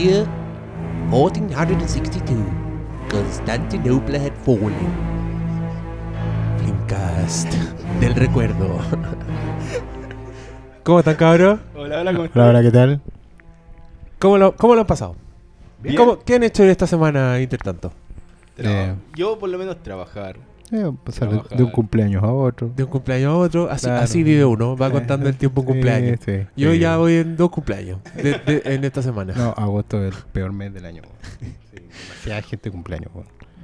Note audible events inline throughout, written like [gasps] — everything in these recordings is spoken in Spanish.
year 1462, Constantinople had fallen. Flimcast del recuerdo. [laughs] ¿Cómo están, cabros? Hola, hola, ¿cómo Hola, hola, ¿qué tal? ¿Cómo lo, cómo lo han pasado? Bien. ¿Cómo- ¿Qué han hecho esta semana intertanto? Eh. Yo por lo menos trabajar. Eh, pasar de, un cumpleaños a otro. De un cumpleaños a otro, así, Claro. así vive uno, va contando el tiempo en cumpleaños. Sí, sí. Yo Sí. ya voy en dos cumpleaños de- de- en esta semana. No, agosto es el peor mes del año. demasiada gente cumpleaños.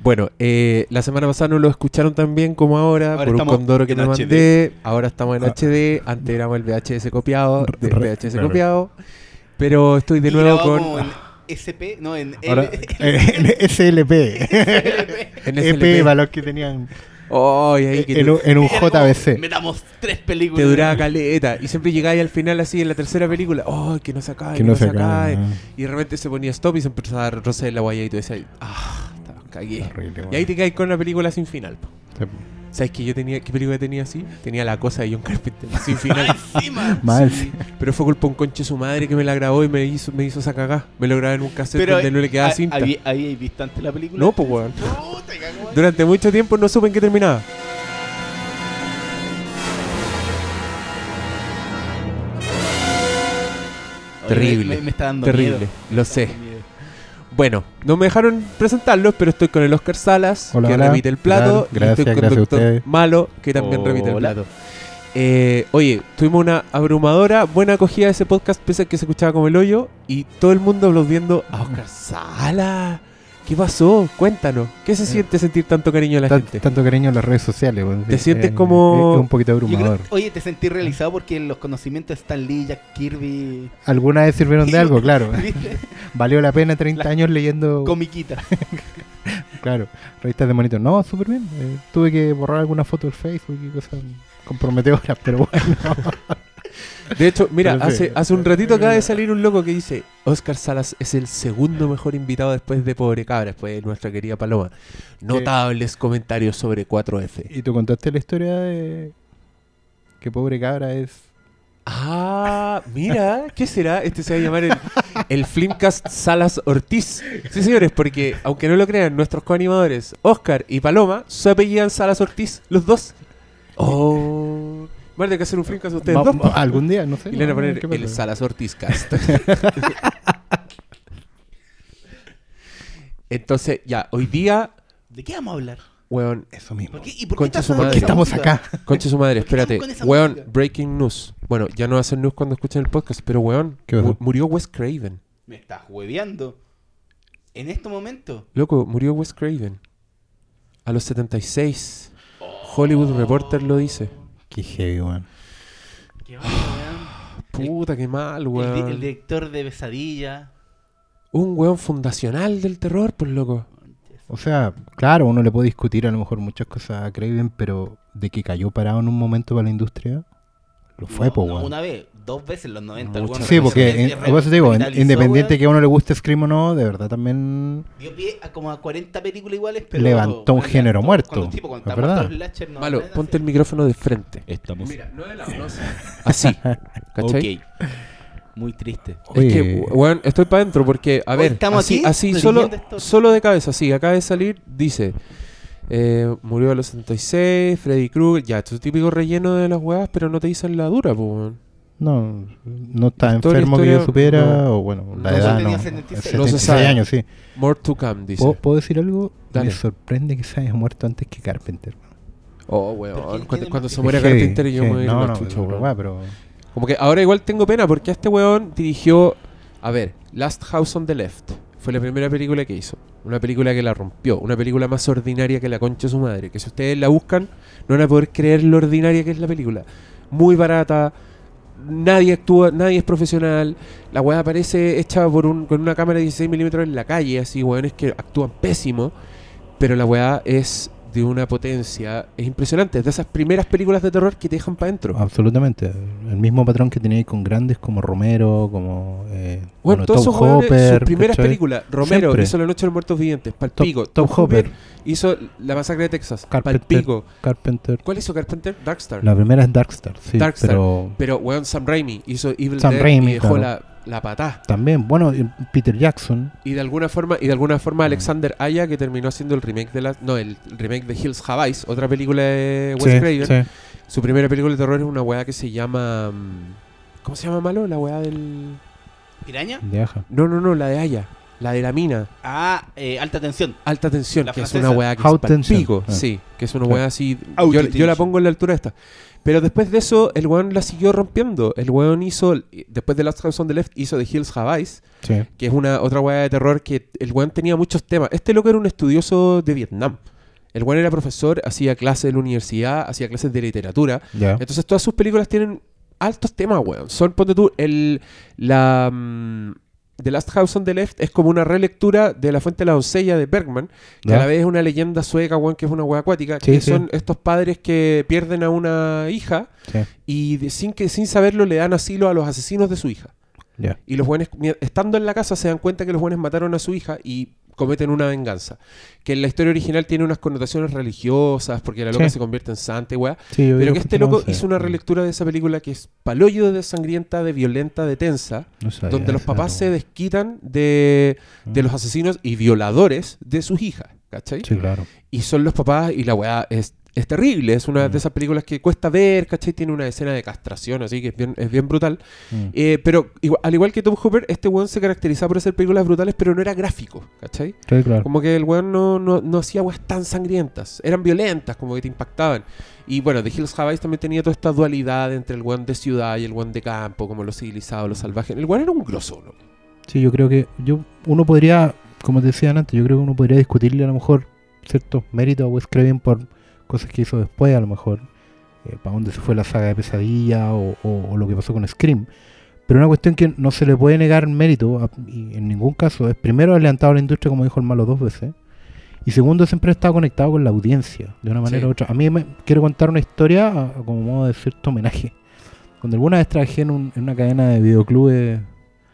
Bueno, eh, la semana pasada no lo escucharon tan bien como ahora, Ahora por un condoro que me mandé. Ahora estamos en Ah. HD, antes éramos el VHS copiado, de Re- VHS copiado. Pero estoy de nuevo con SP, no, en Ahora, [laughs] L- eh, en SLP. en EP SLP. para los que tenían Ay, ahí que en, te, un, en JBC. Metamos tres te películas. duraba caleta. Y siempre llegáis al final así en la tercera película. Ay, que no se acabe, Que no se acabe. Y de repente se ponía stop y se empezaba a dar roce en la guaya y tú decías, ah, está, cagué. Horrible. Y ahí te caes con una película sin final. po. Sí. ¿Sabes que yo tenía, qué película tenía así? Tenía la cosa de John Carpenter, sin [laughs] final. Mal, Sí, pero fue culpa de un conche su madre que me la grabó y me hizo, me hizo esa cagá. Me lo grabé en un cassette Pero donde no le quedaba ¿ha- cinta. ¿Había, ¿Habíais visto antes la película? No, pues weón. Durante mucho tiempo no supe en qué terminaba. Terrible, Me, me está dando Terrible, miedo. lo sé. Bueno, no me dejaron presentarlos, pero estoy con el Oscar Salas, Hola, que hola. repite el ¿Qué plato, y estoy con a Doctor. Malo, que también repite el plato. Eh, oye, tuvimos una abrumadora buena acogida de ese podcast, pese a que se escuchaba como el hoyo, y todo el mundo aplaudiendo a Oscar Sala. ¿Qué pasó? Cuéntanos. ¿Qué se siente sentir tanto cariño de la gente? Tanto cariño en las redes sociales. ¿Te Sí, sientes es- como- Es, un poquito Yo creo- abrumador. oye, te sentí realizado porque los conocimientos de Stan Lee, Jack Kirby. Alguna vez sirvieron de algo, claro. [laughs] ¿Viste? [laughs] Valió la pena 30 La- años leyendo. Comiquita. [laughs] Claro, revistas de monitor. No, súper bien. Eh, tuve que borrar alguna foto del Facebook y cosas comprometedoras, pero bueno. De hecho, mira, Pero sí. hace, hace un ratito acaba de salir un loco que dice Oscar Salas es el segundo mejor invitado después de Pobre Cabra, después de nuestra querida Paloma. Notables comentarios sobre 4F. y tú contaste la historia de que pobre cabra es. Ah, mira, ¿qué será? Este se va a llamar el, el Flimcast Salas Ortiz. Sí, señores, porque aunque no lo crean, nuestros coanimadores, Oscar y Paloma, se apellidan Salas Ortiz, los dos. Oh, van a tener que hacer un Flimcast ustedes dos. algún día, no sé. Y le van a no, poner ¿qué el? Salas Ortiz Cast. [laughs] Entonces, ya, hoy día, ¿De qué vamos a hablar? weón, Eso mismo. ¿Por qué? ¿Y por qué Concha su madre. Estamos acá. concha su madre, ¿Por qué espérate. con esa Weón, música? breaking news. Bueno, ya no ser news cuando escuchen el podcast, pero weón, ¿Qué pasó? mu- murió Wes Craven. Me estás hueveando. En este momento. Loco, murió Wes Craven. A los 76. Hollywood Reporter lo dice. Qué heavy, weón. ¿Qué onda, weón? [gasps] Puta, qué mal, El, di- weón. el director de Pesadilla. Un weón fundacional del terror, pues loco. O sea, claro, uno le puede discutir a lo mejor muchas cosas a Craven, pero de que cayó parado en un momento para la industria, lo fue, No, po, no, weón. Una vez, dos veces en los 90. el Muchas weón Sí, porque, en- por eso te digo, independiente weón. que a uno le guste Scream o no, de verdad también Dio pie a como a 40 películas iguales, pero... Levantó un género cuando- muerto, Cuando, tipo, cuando es verdad. no, Malo, ponte el micrófono de frente. Estamos... no de lado, no Así. ¿Cachai? Ok. Muy triste. Es que, Oye. weón, estoy para adentro porque, a ver, estamos así, aquí así solo, esto. solo de cabeza, sí, acaba de salir, dice, eh, murió a los 76, Freddy Krueger, ya, esto es típico relleno de las weas, pero no te dicen la dura, pues, weón. no, no está Historia, enfermo que yo supiera, no. o bueno, la No, edad tenía no. 76. 76 No se sabe. años, sí. More to come, dice. ¿Puedo, puedo decir algo? Dale. Me sorprende que se haya muerto antes que Carpenter. Oh, ¿Pero weón, cuando, se muere Carpenter yo me heavy. voy a ir No, no, weón. verdad, pero... Como que ahora igual tengo pena porque este weón dirigió, a ver, Last House on the Left. Fue la primera película que hizo. Una película que la rompió. Una película más ordinaria que la concha de su madre. Que si ustedes la buscan, no van a poder creer lo ordinaria que es la película. Muy barata. Nadie actúa, nadie es profesional. La weá aparece hecha por un, con una cámara de 16 milímetros en la calle. Así, weones que actúan pésimo. Pero la weá es de una potencia. Es impresionante. Es de esas primeras películas de terror que te dejan para adentro. Absolutamente. El mismo patrón que teníais con grandes como Romero, como eh, Bueno, bueno, todos Tom esos Hopper. sus primeras ¿cachai? películas. Romero Siempre. hizo La Noche de los Muertos Vivientes, Tom, Palpico. Tom Hopper, hizo La Masacre de Texas, Carpenter. Palpico. Carpenter. ¿Cuál hizo Carpenter? Darkstar. La primera es Darkstar, sí, Darkstar. pero Pero, weón, Sam Raimi hizo Evil Sam Dead Raimi, y dejó claro. la la patá. También, bueno, Peter Jackson. Y de alguna forma, y de alguna forma Alexander Aya, que terminó haciendo el remake de la. No, el remake de Hills Have Eyes, otra película de Wes Sí, Craven. sí. Su primera película de terror es una weá que se llama. mm, ¿Cómo se llama malo? La weá del. ¿Piraña? De Aja. No, no, no, la de Aya. La de la mina. Ah, eh, alta tensión. Alta tensión, La que es una weá que Haute es pico. Ah. Sí, que es una Claro. weá así. Yo, yo la pongo en la altura de esta. Pero después de eso, el weón la siguió rompiendo. El weón hizo. Después de Last House on the Left, hizo The Hills Have Eyes. Sí. que es una otra weá de terror que el weón tenía muchos temas. Este loco era un estudioso de Vietnam. El weón era profesor, hacía clases en la universidad, hacía clases de literatura. Ya. Entonces todas sus películas tienen altos temas, weón. Son, ponte tú, el, la... mm, The Last House on the Left es como una relectura de La Fuente de la Doncella de Bergman, que Ya. a la vez es una leyenda sueca, weón, que es una weá acuática, Sí, que sí. son estos padres que pierden a una hija Sí. y de- sin, que, sin saberlo le dan asilo a los asesinos de su hija. Ya. Y los buenos, estando en la casa, se dan cuenta que los buenos mataron a su hija y cometen una venganza. Que en la historia original tiene unas connotaciones religiosas, porque la loca Sí. se convierte en santa, y weá. Sí, Pero que este loco no sé. hizo una relectura de esa película que es paloyo de sangrienta, de violenta, de tensa, No sabía donde los papás se desquitan de, de Mm. los asesinos y violadores de sus hijas, ¿cachai? Sí, claro. Y son los papás y la weá es, es terrible. Es una Mm. de esas películas que cuesta ver, ¿cachai? Tiene una escena de castración, así que es bien, es bien brutal. Mm. Eh, pero igual- al igual que Tom Hooper, este weón se caracterizaba por hacer películas brutales, pero no era gráfico, ¿cachai? Sí, claro. Como que el weón no, no, no hacía weas tan sangrientas. Eran violentas, como que te impactaban. Y bueno, The Hills Have Eyes también tenía toda esta dualidad entre el weón de ciudad y el weón de campo, como lo civilizado, lo salvaje. El weón era un grosso, ¿no? Sí, yo creo que yo uno podría, como te decía antes, yo creo que uno podría discutirle a lo mejor ciertos méritos a Wes Craven por cosas que hizo después, a lo mejor, eh, para dónde se fue la saga de Pesadilla o, o- o lo que pasó con Scream. Pero una cuestión que no se le puede negar mérito a- y en ningún caso es primero haber levantado a la industria, como dijo el malo dos veces, y segundo siempre ha estado conectado con la audiencia, de una manera Sí. u otra. A mí me quiero contar una historia a- a como modo de cierto homenaje. Cuando alguna vez trabajé en, un- en una cadena de videoclubes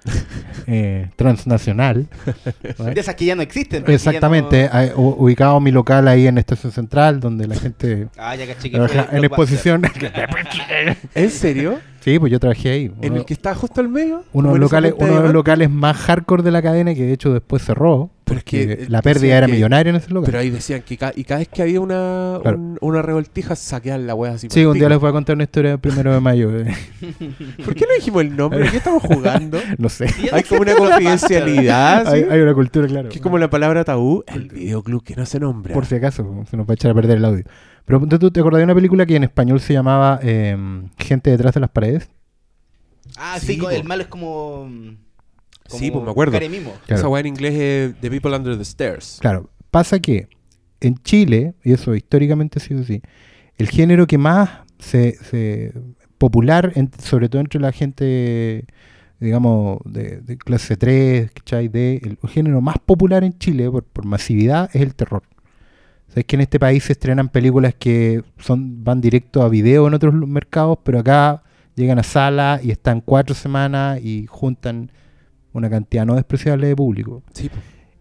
[laughs] eh, transnacional, [laughs] ¿vale? De esas que ya no existen. ya exactamente, no- hay- u- ubicado mi local ahí en Estación Central, donde la gente Ah, ya que trabaja en exposición. [laughs] ¿En serio? Sí, pues yo trabajé ahí. ¿En Uno- el que está justo al medio? uno en locales, uno de los locales más hardcore de la cadena que de hecho después cerró. Pero es porque que, eh, la pérdida era que- millonaria en ese local. Pero ahí decían que ca- y cada vez que había una, Claro. un- una revoltija, saqueaban la wea así. sí, un día les voy a contar una historia del primero de mayo. eh. [laughs] ¿Por qué no dijimos el nombre? ¿De qué estamos jugando? [laughs] no sé. Hay como una confidencialidad. [laughs] ¿sí? Hay, hay una cultura, claro. Que es como la palabra tabú, el videoclub que no se nombra. Por si acaso, se nos va a echar a perder el audio. Pero tú te acordás de una película que en español se llamaba eh, Gente detrás de las paredes. Ah, Sí, sí, con- po. el malo es como. como Sí, pues me acuerdo. Claro. Esa weá en inglés es The People Under the Stairs. Claro, pasa que en Chile, y eso históricamente ha sido así, el género que más se, se- popular, en- sobre todo entre la gente, digamos, de, de clase 3, ¿cachai? De, el, género más popular en Chile por, por masividad es el terror. O sea, es que en este país se estrenan películas que son van directo a video en otros mercados, pero acá llegan a sala y están cuatro semanas y juntan una cantidad no despreciable de público. Sí.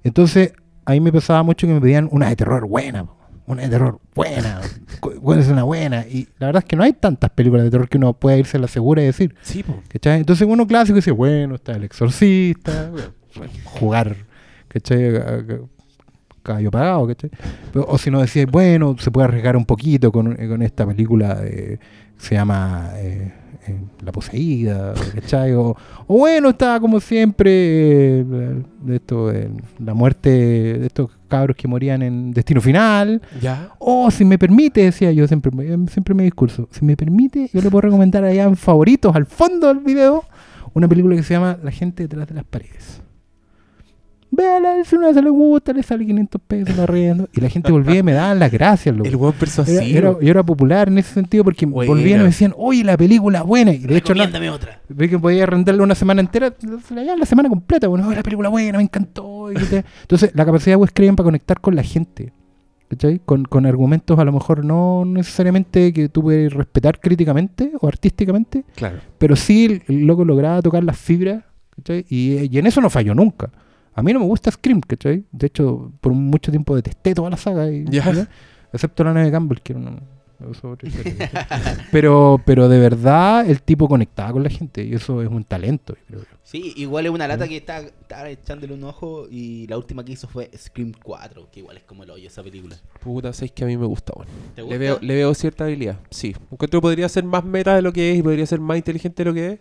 Entonces, a mí me pasaba mucho que me pedían una de terror buena, una de terror buena, ¿cuál es una buena? Y la verdad es que no hay tantas películas de terror que uno pueda irse a la segura y decir, Sí. ¿cachai? Entonces uno clásico dice, bueno, está El Exorcista, bueno, jugar, ¿cachai? Caballo pagado, ¿cachai? Pero- o si no decía, bueno, se puede arriesgar un poquito con, con esta película de- que se llama eh, eh, La Poseída, ¿cachai? O, o bueno, está como siempre eh, de esto, eh, la muerte de estos cabros que morían en Destino Final. Ya. O si me permite, decía yo siempre, me- siempre mi discurso, si me permite, yo le puedo recomendar allá en favoritos, al fondo del video, una película que se llama La gente detrás de las paredes. Véala, si una se le gusta, le sale 500 pesos, la riendo. Y la gente volvía y me daban las gracias, loco. El weón Era, persuasivo. era- yo era popular en ese sentido porque Buena. volvían y me decían, oye, la película es buena. Y de hecho, no, otra. ve que podía rentarle una semana entera, se la la semana completa. Bueno, "Oye, la película buena, me encantó. y Entonces, la capacidad de Wes Craven para conectar con la gente, ¿cachai? Con, con argumentos a lo mejor no necesariamente que tú puedes respetar críticamente o artísticamente, Claro. pero sí el loco lograba tocar las fibras, ¿cachai? Y, y en eso no falló nunca. A mí no me gusta Scream, ¿cachai? De hecho, por mucho tiempo detesté toda la saga, excepto la nave Campbell, que era una, [laughs] pero, pero de verdad el tipo conectaba con la gente y eso es un talento, yo creo. yo. Sí, igual es una lata que está, está echándole un ojo y la última que hizo fue Scream 4, que igual es como el hoyo esa película. Puta, sabes que a mí me gusta, bueno. ¿Te Le veo, le veo cierta habilidad, sí. Encuentro podría ser más meta de lo que es y podría ser más inteligente de lo que es.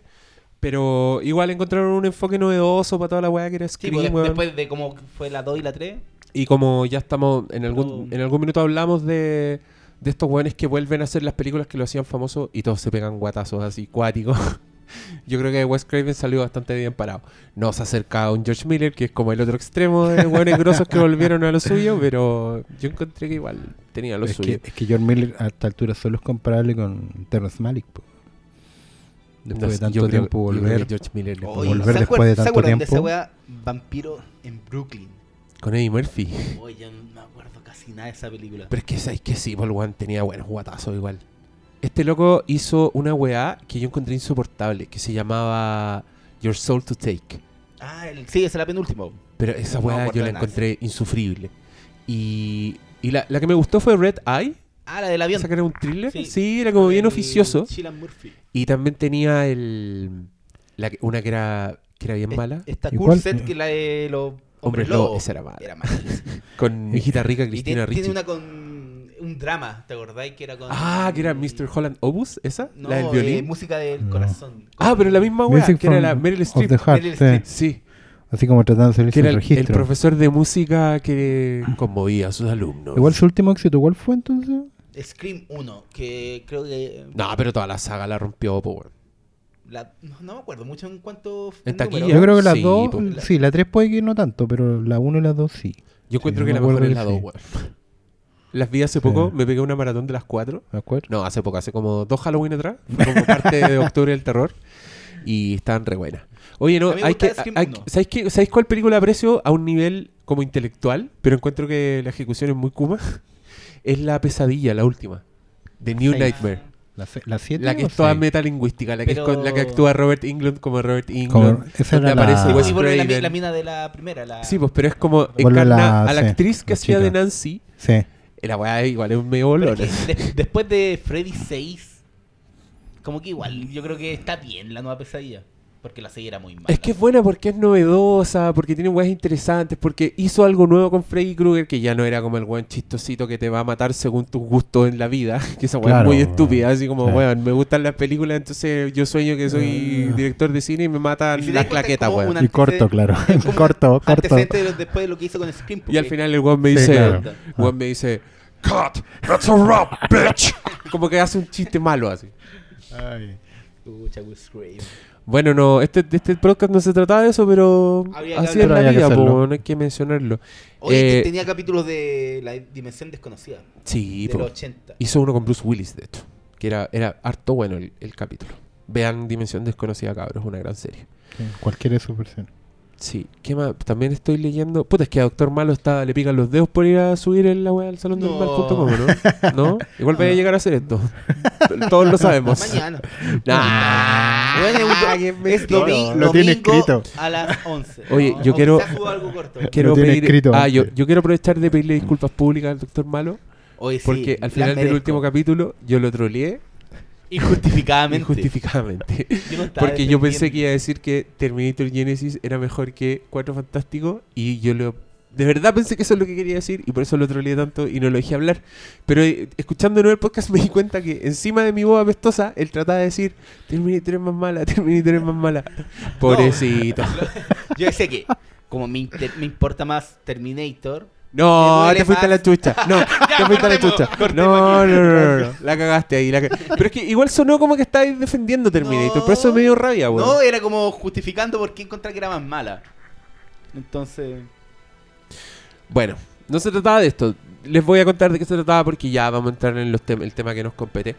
Pero igual encontraron un enfoque novedoso para toda la weá que era Sí, Scream, pues, de- weón. después de cómo fue la 2 y la 3. Y como ya estamos, en algún, Pero- en algún minuto hablamos de, de estos weones que vuelven a hacer las películas que lo hacían famoso y todos se pegan guatazos así, cuáticos. [laughs] Yo creo que Wes Craven salió bastante bien parado. No se acerca a un George Miller, que es como el otro extremo de weones grosos que volvieron a lo suyo, pero yo encontré que igual tenía lo Es suyo. que, es que John Miller a esta altura solo es comparable con Terrence Malick. po. Después No de tanto tiempo creo volver. George Miller le Oye, volver ¿se después de ¿Se tanto acuerdan de esa tiempo? weá? Vampiro en Brooklyn. con Eddie Murphy. Oye, yo no me acuerdo casi nada de esa película. Pero es que sabes que sí, Paul One tenía buenos guatazos igual. Este loco hizo una weá que yo encontré insoportable, que se llamaba Your Soul to Take. Ah, el- sí, esa es la penúltima. Pero esa No weá yo la nada. encontré insufrible. Y, y la, la que me gustó fue Red Eye. Ah, la del avión. Esa que era un thriller. Sí, Sí. era como bien oficioso. Murphy. Y también tenía el la que- una que era, que era bien Es- mala. Esta Igual- Set que la de los Hombres Lobo, lobos. esa era mala. Era malísima. [laughs] Con hijita rica Cristina Ricci. tiene una con un drama, ¿te acordáis? Que era con. Ah, que era Mr. Holland Obus, esa, No, la del eh, violín. música del No. corazón. ah, pero la misma weá, que era la Meryl Streep. Meryl sí. Streep. Sí, Así como tratando de que era el, el registro. profesor de música que conmovía a sus alumnos. Igual su último éxito, ¿cuál fue entonces? Scream 1, que creo que. No, pero toda la saga la rompió, po, weón. la- no, no me acuerdo mucho en cuanto. En número. taquilla. Yo creo que las Sí, dos, po. sí, la tres puede que no tanto, pero la uno y la dos sí. Yo encuentro no que me la mejor es la sí. 2, weón. [laughs] Las vi hace poco, Sí. me pegué una maratón de las 4. ¿De acuerdo? No, hace poco, hace como dos Halloween atrás. Como parte de Octubre del Terror. Y estaban re buenas. Oye, no, hay que. hay-. ¿sabéis, qué- ¿Sabéis cuál película aprecio a un nivel como intelectual? Pero encuentro que la ejecución es muy kuma. Es La Pesadilla, la última. De New Seis. Nightmare. ¿La, se- la siete La que o es toda seis? metalingüística, la que, es Pero- con- la que actúa Robert England como Robert Como- England. esa donde era la- aparece Wes y vuelve la, mi- Craven. la mina de la primera. La... Sí, pues, pero es como Vuelve encarna la- a la sí, actriz que la hacía de chica. Nancy. Sí. La weá igual es un medio Pero olor. es que de- después de Freddy 6, como que igual, yo creo que está bien la nueva pesadilla. Porque la 6 era muy mala. Es que es buena porque es novedosa, porque tiene weas interesantes, porque hizo algo nuevo con Freddy Krueger que ya no era como el weón chistosito que te va a matar según tus gustos en la vida. [laughs] Que esa weá es Claro, muy estúpida, así como, Sí. weón, me gustan las películas, entonces yo sueño que soy Mm. director de cine y me matan si las claquetas, weón. Y corto, claro. [laughs] corto, corto. Antecedente de lo- después de lo que hizo con Scream. Y al final el weón me Sí, dice, claro. el weón me dice, Cut, that's a rap, bitch. [laughs] como que hace un chiste malo así. Ay. Pucha, Craven. Bueno, no, este, este podcast no se trataba de eso, pero Había que así es la vida, po, no hay que mencionarlo. Oye, Eh, tenía capítulos de la dimensión desconocida. Sí, de po. los 80. hizo uno con Bruce Willis, de hecho, que era, era harto bueno el, el capítulo. Vean Dimensión Desconocida, cabros, una gran serie. Sí, Cualquiera de sus versiones. Sí, ¿qué más? También estoy leyendo. Puta, es que a Doctor Malo está, le pican los dedos por ir a subir en la web al salón del No. mal.com, ¿no? [laughs] ¿No? Igual vaya a llegar a hacer esto. [laughs] Todos lo sabemos. Mañana. Nah. Bueno, es un do- qué es mentira. domi- Lo tiene domingo escrito. a las 11. Oye, yo O quiero- algo corto. Quiero Lo tiene pedir, escrito ah, yo, quiero aprovechar de pedirle disculpas públicas al Doctor Malo sí, porque al final del último capítulo yo lo troleé Injustificadamente. injustificadamente. Yo no Porque yo pensé que iba a decir que Terminator Genesis era mejor que Cuatro Fantásticos y yo lo... De verdad pensé que eso es lo que quería decir y por eso lo troleé tanto y no lo dejé hablar. Pero eh, escuchando de nuevo el podcast me di cuenta que encima de mi voz apestosa él trataba de decir Terminator es más mala, [laughs] Terminator es más mala. Pobrecito. [laughs] Yo decía que, como me, inter- me importa más Terminator, No, te fuiste a la chucha. No, [laughs] te fuiste a la chucha. No, no, no, no, no. La cagaste ahí. la ca- Pero es que igual sonó como que estáis defendiendo Terminator. No. por eso me dio rabia, weón. no, era como justificando por qué encontrar que era más mala. Entonces, Bueno, no se trataba de esto. Les voy a contar de qué se trataba porque ya vamos a entrar en los tem- el tema que nos compete.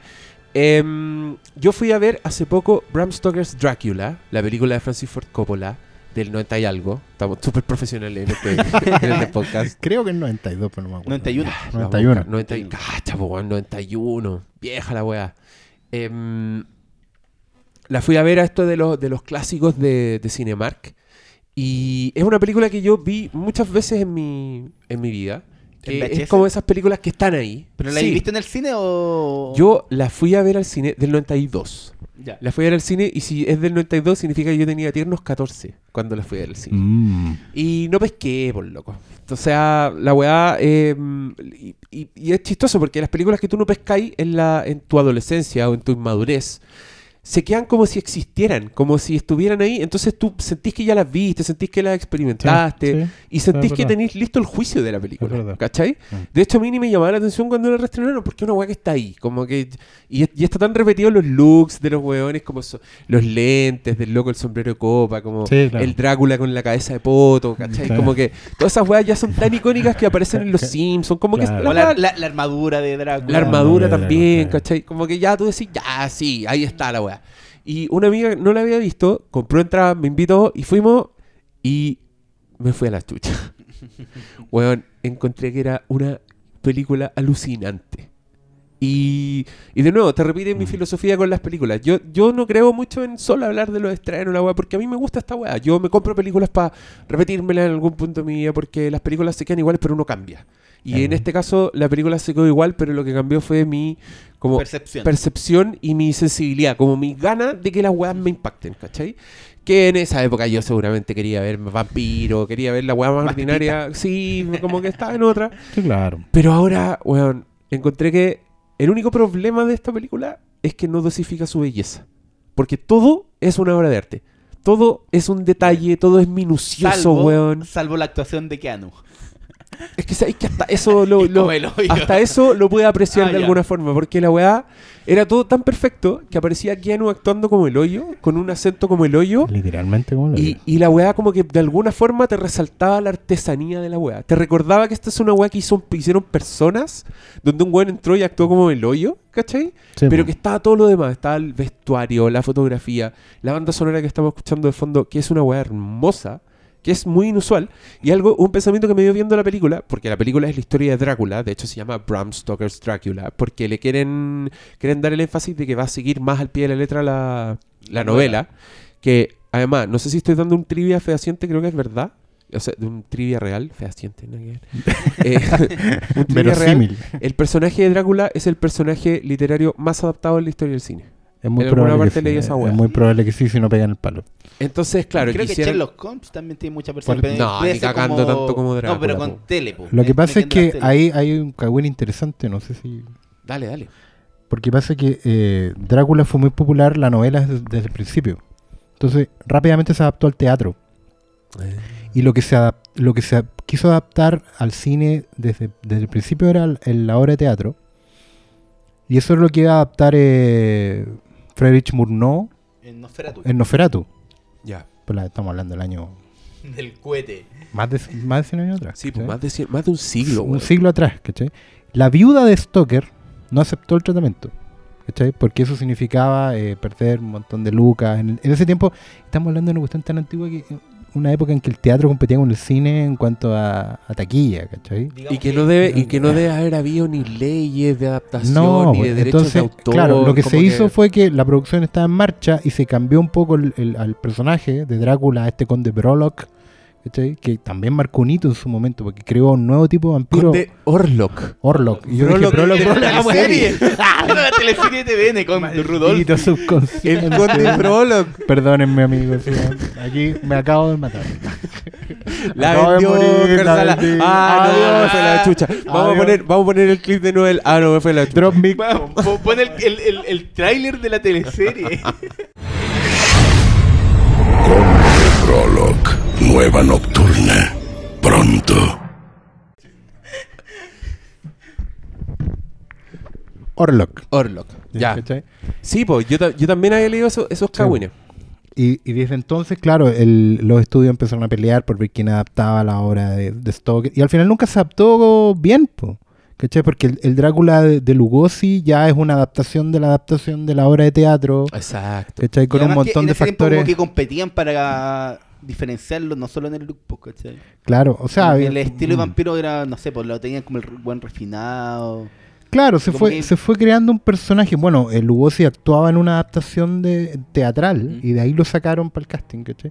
Em, yo fui a ver hace poco Bram Stoker's Dracula, la película de Francis Ford Coppola del 90 y algo. Estamos súper profesionales en este, en este podcast. [laughs] Creo que en 92, pero no me acuerdo. 91. La 91. boca, 91. Cacha, po, weón, 91. Vieja la weá. Em, la fui a ver a esto de los, de los clásicos de, de Cinemark. Y es una película que yo vi muchas veces en mi, en mi vida. Que ¿En es como esas películas que están ahí. ¿Pero la Sí. viste en el cine o...? Yo la fui a ver al cine del 92. Ya. La fui a ver al cine y si es del 92 significa que yo tenía tiernos 14 cuando la fui a ver al cine. Mm. Y no pesqué, por loco. O sea, la weá. eh, y, y- y es chistoso porque las películas que tú no pescáis en, la, en tu adolescencia o en tu inmadurez se quedan como si existieran, como si estuvieran ahí. Entonces tú sentís que ya las viste, sentís que las experimentaste Sí, sí. y sentís que tenéis listo el juicio de la película. ¿Cachai? Mm. De hecho, a mí ni me llamaba la atención cuando la reestrenaron porque es una weá que está ahí. Como que. Y, y está tan repetido los looks de los weones, como so- los lentes del loco, el sombrero de copa, como Sí, claro. el Drácula con la cabeza de poto, ¿cachai? Claro. Como que todas esas weas ya son tan icónicas que aparecen en los [laughs] Simpsons. Como que la, la, wea- la- la armadura de Drácula. la armadura también. ¿cachai? Como que ya tú decís, ya, sí, ahí está la Y una amiga no la había visto, compró entrada, me invitó y fuimos y me fui a la chucha. [laughs] Weón, encontré que era una película alucinante. Y, y de nuevo, te repite mi Mm. filosofía con las películas. Yo, yo no creo mucho en solo hablar de los estrenos, la weá, porque a mí me gusta esta weá. Yo me compro películas para repetírmelas en algún punto de mi vida, porque las películas se quedan iguales, pero uno cambia. Y en este caso, la película se quedó igual, pero lo que cambió fue mi como Percepción. percepción y mi sensibilidad, como mi gana de que las weas me impacten, ¿cachai? Que en esa época yo seguramente quería ver vampiro, quería ver la weá más, Más ordinaria, sí, como que estaba en otra. Sí, claro. Pero ahora, weón, encontré que el único problema de esta película es que no dosifica su belleza. Porque todo es una obra de arte. Todo es un detalle, todo es minucioso, salvo, weón. salvo la actuación de Keanu. Es que sabéis que hasta eso [laughs] lo, el hoyo. hasta eso lo pude apreciar Ah, de ya. alguna forma, porque la weá era todo tan perfecto que aparecía Keanu actuando como el hoyo, con un acento como el hoyo, Literalmente como lo y, digo. y la weá como que de alguna forma te resaltaba la artesanía de la weá. Te recordaba que esta es una weá que hizo- hicieron personas, donde un weón entró y actuó como el hoyo, ¿cachai? Sí, Pero que estaba todo lo demás, estaba el vestuario, la fotografía, la banda sonora que estamos escuchando de fondo, que es una weá hermosa, que es muy inusual, y algo, un pensamiento que me dio viendo la película, porque la película es la historia de Drácula, de hecho se llama Bram Stoker's Drácula, porque le quieren, quieren dar el énfasis de que va a seguir más al pie de la letra la, la novela, que además, no sé si estoy dando un trivia fehaciente, creo que es verdad. O sea, de un trivia real, fehaciente, ver. [laughs] Eh, [laughs] un trivia real. Verosímil. El personaje de Drácula es el personaje literario más adaptado en la historia del cine. Es muy en alguna probable parte que leí sí. esa Es weá. muy probable que sí si no pegan el palo. Entonces, claro, Creo quisieran- que Sherlock Holmes también tiene mucha persona. Por- pero No, ni cagando tanto como No, pero Drácula, con tele, po. Lo que pasa es que ahí hay un cagüín interesante, no sé si... Dale, dale. Porque pasa que eh, Drácula fue muy popular la novela desde, desde el principio. Entonces, rápidamente se adaptó al teatro. Y lo que se, adap- lo que se ap- quiso adaptar al cine desde, desde el principio era el- el- la obra de teatro. Y eso es lo que iba a adaptar eh, Friedrich Murnau En Nosferatu. en Noferatu. Ya. Pues la- estamos hablando del año... [laughs] Del cohete. Más de, más de 100 años atrás. Sí, pues más de, cien- más de un siglo, un siglo atrás, ¿cachai? La viuda de Stoker no aceptó el tratamiento, ¿cachai? Porque eso significaba eh, perder un montón de lucas. En, en ese tiempo, estamos hablando de una cuestión tan antigua que una época en que el teatro competía con el cine en cuanto a, a taquilla, ¿cachai? Digamos Y que no debe, y que no debe haber habido ni leyes de adaptación, ni de pues, derechos de autor. claro, lo que se hizo fue que la producción estaba en marcha y se cambió un poco el, el- al personaje de Drácula, a este conde Brolock, ¿cachai? que también marcó un hito en su momento, porque creó un nuevo tipo de vampiro, Conde Orlok. Orlok. Y yo Brolock, dije, Brolock, la serie. Era [laughs] la teleserie de TVN con Rudolf. Subconsciente. El Conde Brolock. Perdónenme, amigos. Aquí me acabo de matar. La Acabo de vendió morir, la vendí. Ah, no, Adiós. me fue la chucha. Vamos a, poner, vamos a poner el clip de Noel. Ah, no, fue la chucha. Drop po- Pon el, el, el, el tráiler de la teleserie. [laughs] nueva nocturna. Pronto. Orlok. Orlok. Ya. ¿cachai? Sí, pues yo, ta- yo también había leído eso- esos cagüines. Y, y desde entonces, claro, el- los estudios empezaron a pelear por ver quién adaptaba la obra de, de Stoker. Y al final nunca se adaptó bien, po, ¿cachai? Porque el, el Drácula de, de Lugosi ya es una adaptación de la adaptación de la obra de teatro. Exacto. ¿Cachai? Con Y un montón en de ese tiempo factores. como que competían para diferenciarlos no solo en el look, po, ¿cachai? Claro, o sea. Había- el estilo de vampiro era, no sé, pues lo tenían como el buen refinado. Claro, se fue, que- se fue creando un personaje. Bueno, el Lugosi actuaba en una adaptación de teatral Mm. y de ahí lo sacaron para el casting, ¿cachai?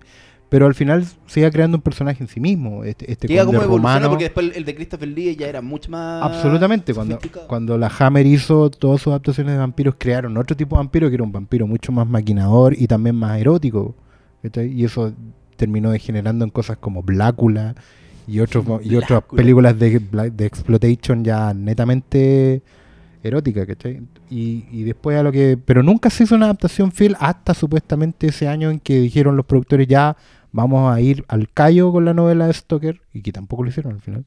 Pero al final se iba creando un personaje en sí mismo. Este, este conde como romano. porque después el de Christopher Lee ya era mucho más. Absolutamente, cuando, cuando la Hammer hizo todas sus adaptaciones de vampiros, crearon otro tipo de vampiro que era un vampiro mucho más maquinador y también más erótico. ¿cachai? Y eso terminó degenerando en cosas como Blácula y, otros, y otras películas de, de exploitation ya netamente erótica, ¿cachai? Y, y después a lo que... Pero nunca se hizo una adaptación fiel hasta supuestamente ese año en que dijeron los productores ya vamos a ir al callo con la novela de Stoker y que tampoco lo hicieron al final.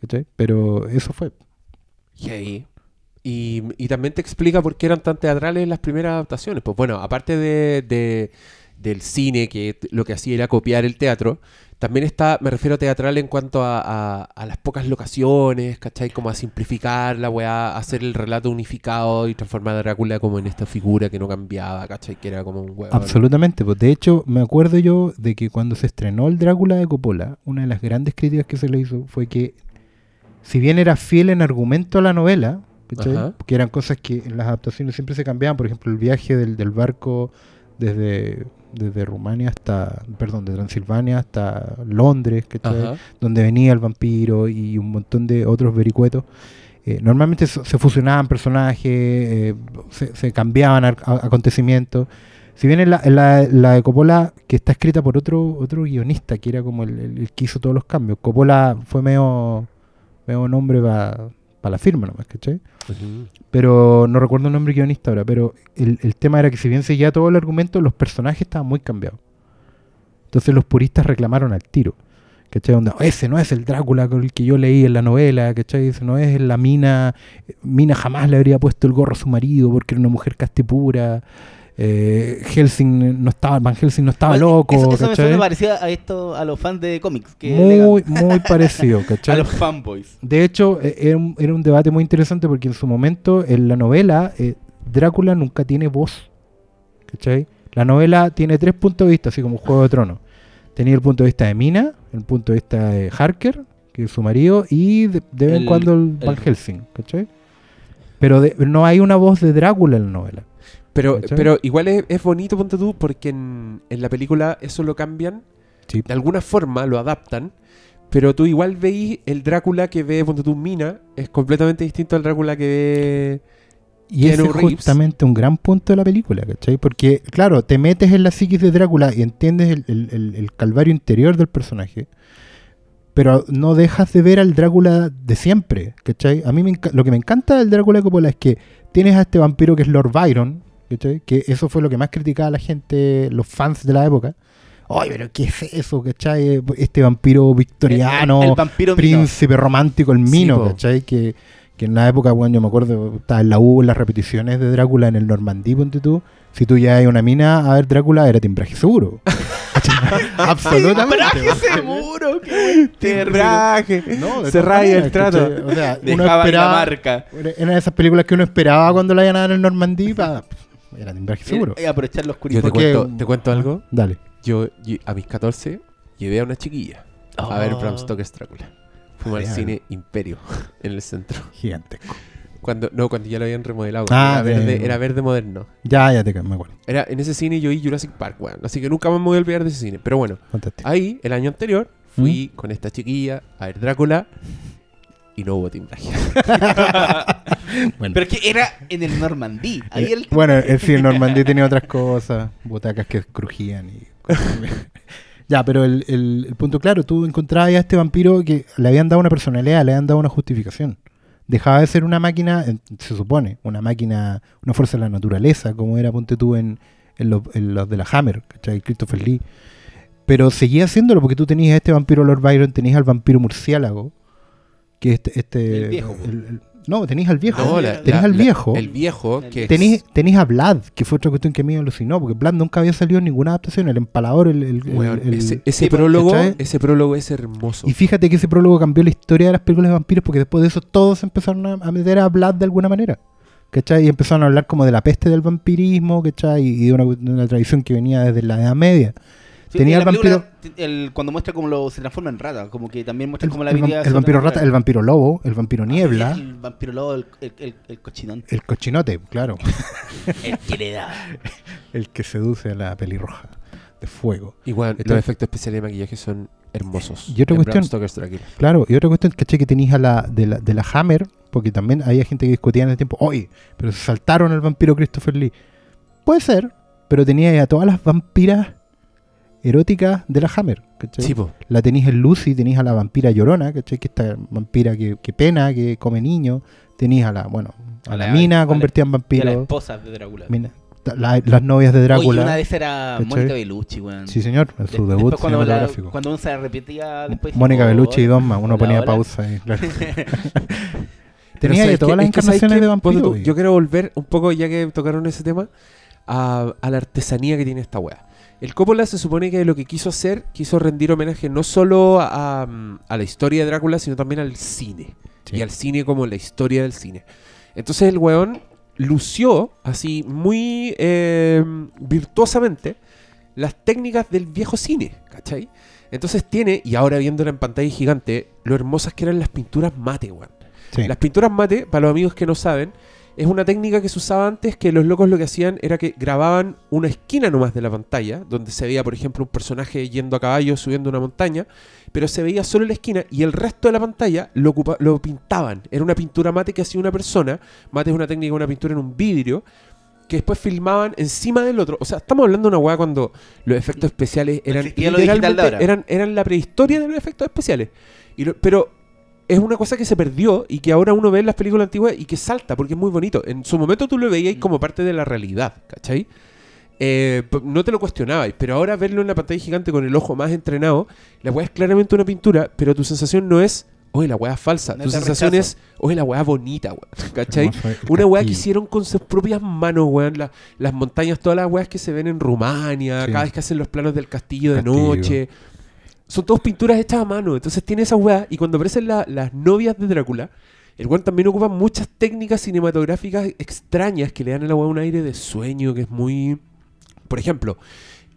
¿cachai? Pero eso fue. Y, y también te explica por qué eran tan teatrales las primeras adaptaciones. Pues bueno, aparte de, de- del cine, que lo que hacía era copiar el teatro, también está, me refiero a teatral en cuanto a, a- a las pocas locaciones, ¿cachai? Como a simplificar la weá, a hacer el relato unificado y transformar a Drácula como en esta figura que no cambiaba, ¿cachai? Que era como un huevo. Absolutamente. Pues de hecho, me acuerdo yo de que cuando se estrenó el Drácula de Coppola, una de las grandes críticas que se le hizo fue que, si bien era fiel en argumento a la novela, ¿cachai? Que eran cosas que en las adaptaciones siempre se cambiaban, por ejemplo, el viaje del, del barco desde, desde Rumania hasta, perdón, de Transilvania hasta Londres. Ajá. donde venía el vampiro y un montón de otros vericuetos. eh, normalmente so- se fusionaban personajes, eh, se, se cambiaban a- acontecimientos. Si bien en la, en la- la de Coppola, que está escrita por otro otro guionista, que era como el, el- el que hizo todos los cambios, Coppola fue medio, medio nombre para la firma nomás, ¿cachai? Ujú. Pero no recuerdo el nombre guionista ahora, pero el, el tema era que si bien seguía todo el argumento, los personajes estaban muy cambiados. Entonces los puristas reclamaron al tiro. ¿Cachai? Onda, ese no es el Drácula con el que yo leí en la novela, ¿cachai? Ese no es la mina. Mina jamás le habría puesto el gorro a su marido porque era una mujer caste pura. Eh, Helsing no estaba, Van Helsing no estaba Bueno, loco, Eso, eso me ¿cachai? suena parecido a esto, a los fans de cómics. Que Muy, muy [laughs] parecido, a los fanboys. De hecho, eh, era un, era un debate muy interesante porque en su momento, en la novela, eh, Drácula nunca tiene voz. ¿Cachai? La novela tiene tres puntos de vista, así como Juego de Tronos. Tenía el punto de vista de Mina, el punto de vista de Harker, que es su marido, y de, de vez en cuando el Van el- Helsing, ¿cachai? Pero de- no hay una voz de Drácula en la novela. Pero, ¿Cachai? pero igual es, es bonito, ponte tú, porque en, en la película eso lo cambian, Sí. de alguna forma lo adaptan, pero tú igual veís el Drácula que ve, ponte tú, Mina, es completamente distinto al Drácula que ve... Y ese es justamente un gran punto de la película, ¿cachai? Porque, claro, te metes en la psiquis de Drácula y entiendes el, el- el- el calvario interior del personaje, pero no dejas de ver al Drácula de siempre, ¿cachai? A mí me lo que me encanta del Drácula de Coppola es que tienes a este vampiro que es Lord Byron, ¿cachai? Que eso fue lo que más criticaba la gente, los fans de la época. Ay, pero ¿qué es eso, cachai? Este vampiro victoriano El, el vampiro príncipe romántico, el Mino. ¿cachai? Que, que en la época, bueno, yo me acuerdo, estaba en la U, en las repeticiones de Drácula en el Normandí, ponte tú. Si tú ya hay una mina a ver Drácula, era timbraje seguro. [laughs] [laughs] Absolutamente. ¡Timbraje seguro! [laughs] Timbraje. No, Se raya el trato. ¿cachai? O sea, uno Dejaba ahí la marca. Era de esas películas que uno esperaba cuando la iban a dar en el Normandí. pa- era timbraje seguro. Y aprovechar los Yo te Porque- cuento, te cuento algo. Dale. Yo, yo a mis 14 llevé a una chiquilla a ver Oh. Bram Stoker's Drácula. Fuimos al Genial. cine Imperio [laughs] en el centro. Gigantesco. Cuando, no, cuando ya lo habían remodelado. Ah, era, verde, era verde moderno. Ya, ya te me acuerdo. Era, en ese cine yo vi Jurassic Park, weón. Así que nunca más me voy a olvidar de ese cine. Pero bueno, Fantástico. ahí, el año anterior, fui con esta chiquilla a ver Drácula y no hubo timbraje. [laughs] [laughs] Bueno. Pero es que era en el Normandí. Ahí Eh, el... Bueno, [laughs] sí, el Normandí tenía otras cosas, butacas que crujían y. [laughs] Ya, pero el, el- el punto claro, tú encontrabas a este vampiro que le habían dado una personalidad, le habían dado una justificación. Dejaba de ser una máquina, se supone, una máquina, una fuerza de la naturaleza, como era, ponte tú, en, en los, en los de la Hammer, ¿cachai? Christopher Lee. Pero seguía haciéndolo porque tú tenías a este vampiro Lord Byron, tenías al vampiro murciélago, que este... este El viejo, el- el- no, tenías al viejo. No, la- la- al la- viejo. El viejo, que es- Tenís, tenís a Vlad, que fue otra cuestión que a mí me alucinó, porque Vlad nunca había salido en ninguna adaptación, el empalador, el... el- el- weón, el- ese, prólogo, ese prólogo es hermoso. Y fíjate que ese prólogo cambió la historia de las películas de vampiros, porque después de eso todos empezaron a, a meter a Vlad de alguna manera. ¿Cachai? Y empezaron a hablar como de la peste del vampirismo, ¿cachai? Y de una, de una tradición que venía desde la Edad Media. Sí, tenía en el vampiro, el- cuando muestra cómo lo, se transforma en rata, como que también muestra el, como la el habilidad el vampiro rata, el vampiro lobo, el vampiro niebla, El vampiro lobo, el, el, el, el cochinón. el cochinote, claro, [laughs] El que le da. [laughs] el que seduce a la pelirroja de fuego. Igual, Esto- los efectos especiales de maquillaje son hermosos. Y otra cuestión-. Claro, y otra cuestión, caché que tenéis a la de, la de la Hammer, porque también había gente que discutía en el tiempo, oye, pero se saltaron al vampiro Christopher Lee. Puede ser, pero tenía a todas las vampiras eróticas de la Hammer, ¿cachai? Sí, po. La tenéis en Lucy, tenéis a la vampira llorona, ¿cachai? Que esta vampira que, que pena, que come niños. Tenéis a la, bueno, a, A la, la- mina la- convertida en Y a la vampiro. esposa de Drácula. mina- la- las novias de Oye, Drácula. una de esas era ¿cachai? Mónica Bellucci, weón. Sí, señor, en De- su debut cuando, cinematográfico. cuando uno se repetía después. Mónica Bellucci y. Dogma, uno ponía pausa ahí. [laughs] claro. Tenía de ¿sabes todas las Es que, ¿sabes encarnaciones de vampiro. oye. Yo quiero volver un poco, ya que tocaron ese tema, a, a la artesanía que tiene esta weá. El Coppola se supone que lo que quiso hacer, quiso rendir homenaje no solo a, a la historia de Drácula, sino también al cine. Sí. Y al cine como la historia del cine. Entonces el weón lució así muy eh, virtuosamente las técnicas del viejo cine, ¿cachai? Entonces tiene, y ahora viéndola en pantalla gigante, lo hermosas que eran las pinturas mate, weón. Sí. Las pinturas mate, para los amigos que no saben, es una técnica que se usaba antes que los locos lo que hacían era que grababan una esquina nomás de la pantalla, donde se veía, por ejemplo, un personaje yendo a caballo subiendo una montaña, pero se veía solo la esquina y el resto de la pantalla lo, ocupa- lo pintaban. Era una pintura mate que hacía una persona. Mate es una técnica, una pintura en un vidrio, que después filmaban encima del otro. O sea, estamos hablando de una weá cuando los efectos especiales eran, literalmente- eran, eran la prehistoria de los efectos especiales. Y lo- pero es una cosa que se perdió y que ahora uno ve en las películas antiguas y que salta porque es muy bonito. En su momento tú lo veías como parte de la realidad, ¿cachai? Eh, no te lo cuestionabas, pero ahora verlo en la pantalla gigante con el ojo más entrenado, la weá es claramente una pintura, pero tu sensación no es, oye, la weá es falsa. No tu sensación rechazo. es, oye, la weá bonita, weón, ¿cachai? Una weá que hicieron con sus propias manos, weón. la- las montañas, todas las weas que se ven en Rumania, Sí. cada vez que hacen los planos del castillo de noche. Son todas pinturas hechas a mano. Entonces tiene esas weas. Y cuando aparecen la- las novias de Drácula, el weón también ocupa muchas técnicas cinematográficas extrañas que le dan a la wea un aire de sueño que es muy. Por ejemplo,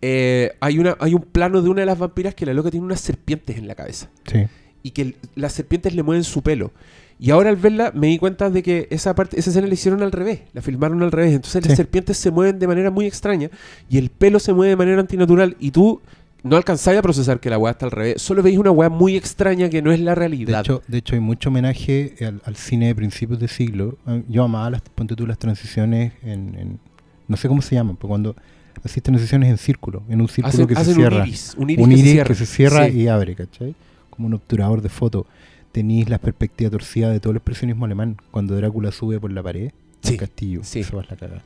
eh, hay, una, hay un plano de una de las vampiras que la loca tiene unas serpientes en la cabeza Sí. y que el- las serpientes le mueven su pelo. Y ahora al verla me di cuenta de que esa parte, esa escena la hicieron al revés, la filmaron al revés. Entonces Sí. las serpientes se mueven de manera muy extraña y el pelo se mueve de manera antinatural y tú no alcanzáis a procesar que la weá está al revés. Solo veis una weá muy extraña que no es la De realidad. hecho, de hecho, hay mucho homenaje al, al cine de principios de siglo. Yo amaba las, ponte tú, las transiciones en, en- no sé cómo se llaman, pero cuando hacís transiciones en círculo, en un círculo hacen que se cierra. un iris, un iris, un que, iris se cierra. que se cierra Sí. y abre, ¿cachai? Como un obturador de foto. Tenéis la perspectiva torcida de todo el expresionismo alemán, cuando Drácula sube por la pared Sí, del castillo. sí. La cagada.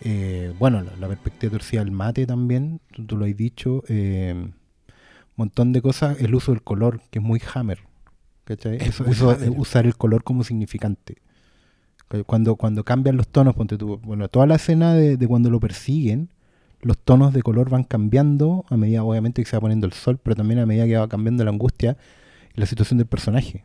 Eh, bueno, la, la perspectiva torcida del mate también, tú, tú lo has dicho. Un montón de cosas. El uso del color, que es muy hammer. ¿cachai? Es Eso, muy eso, Hammer. eh, usar el color como significante. Cuando, cuando cambian los tonos, ponte tú, bueno, toda la escena de, de cuando lo persiguen, los tonos de color van cambiando a medida, obviamente, que se va poniendo el sol, pero también a medida que va cambiando la angustia y la situación del personaje.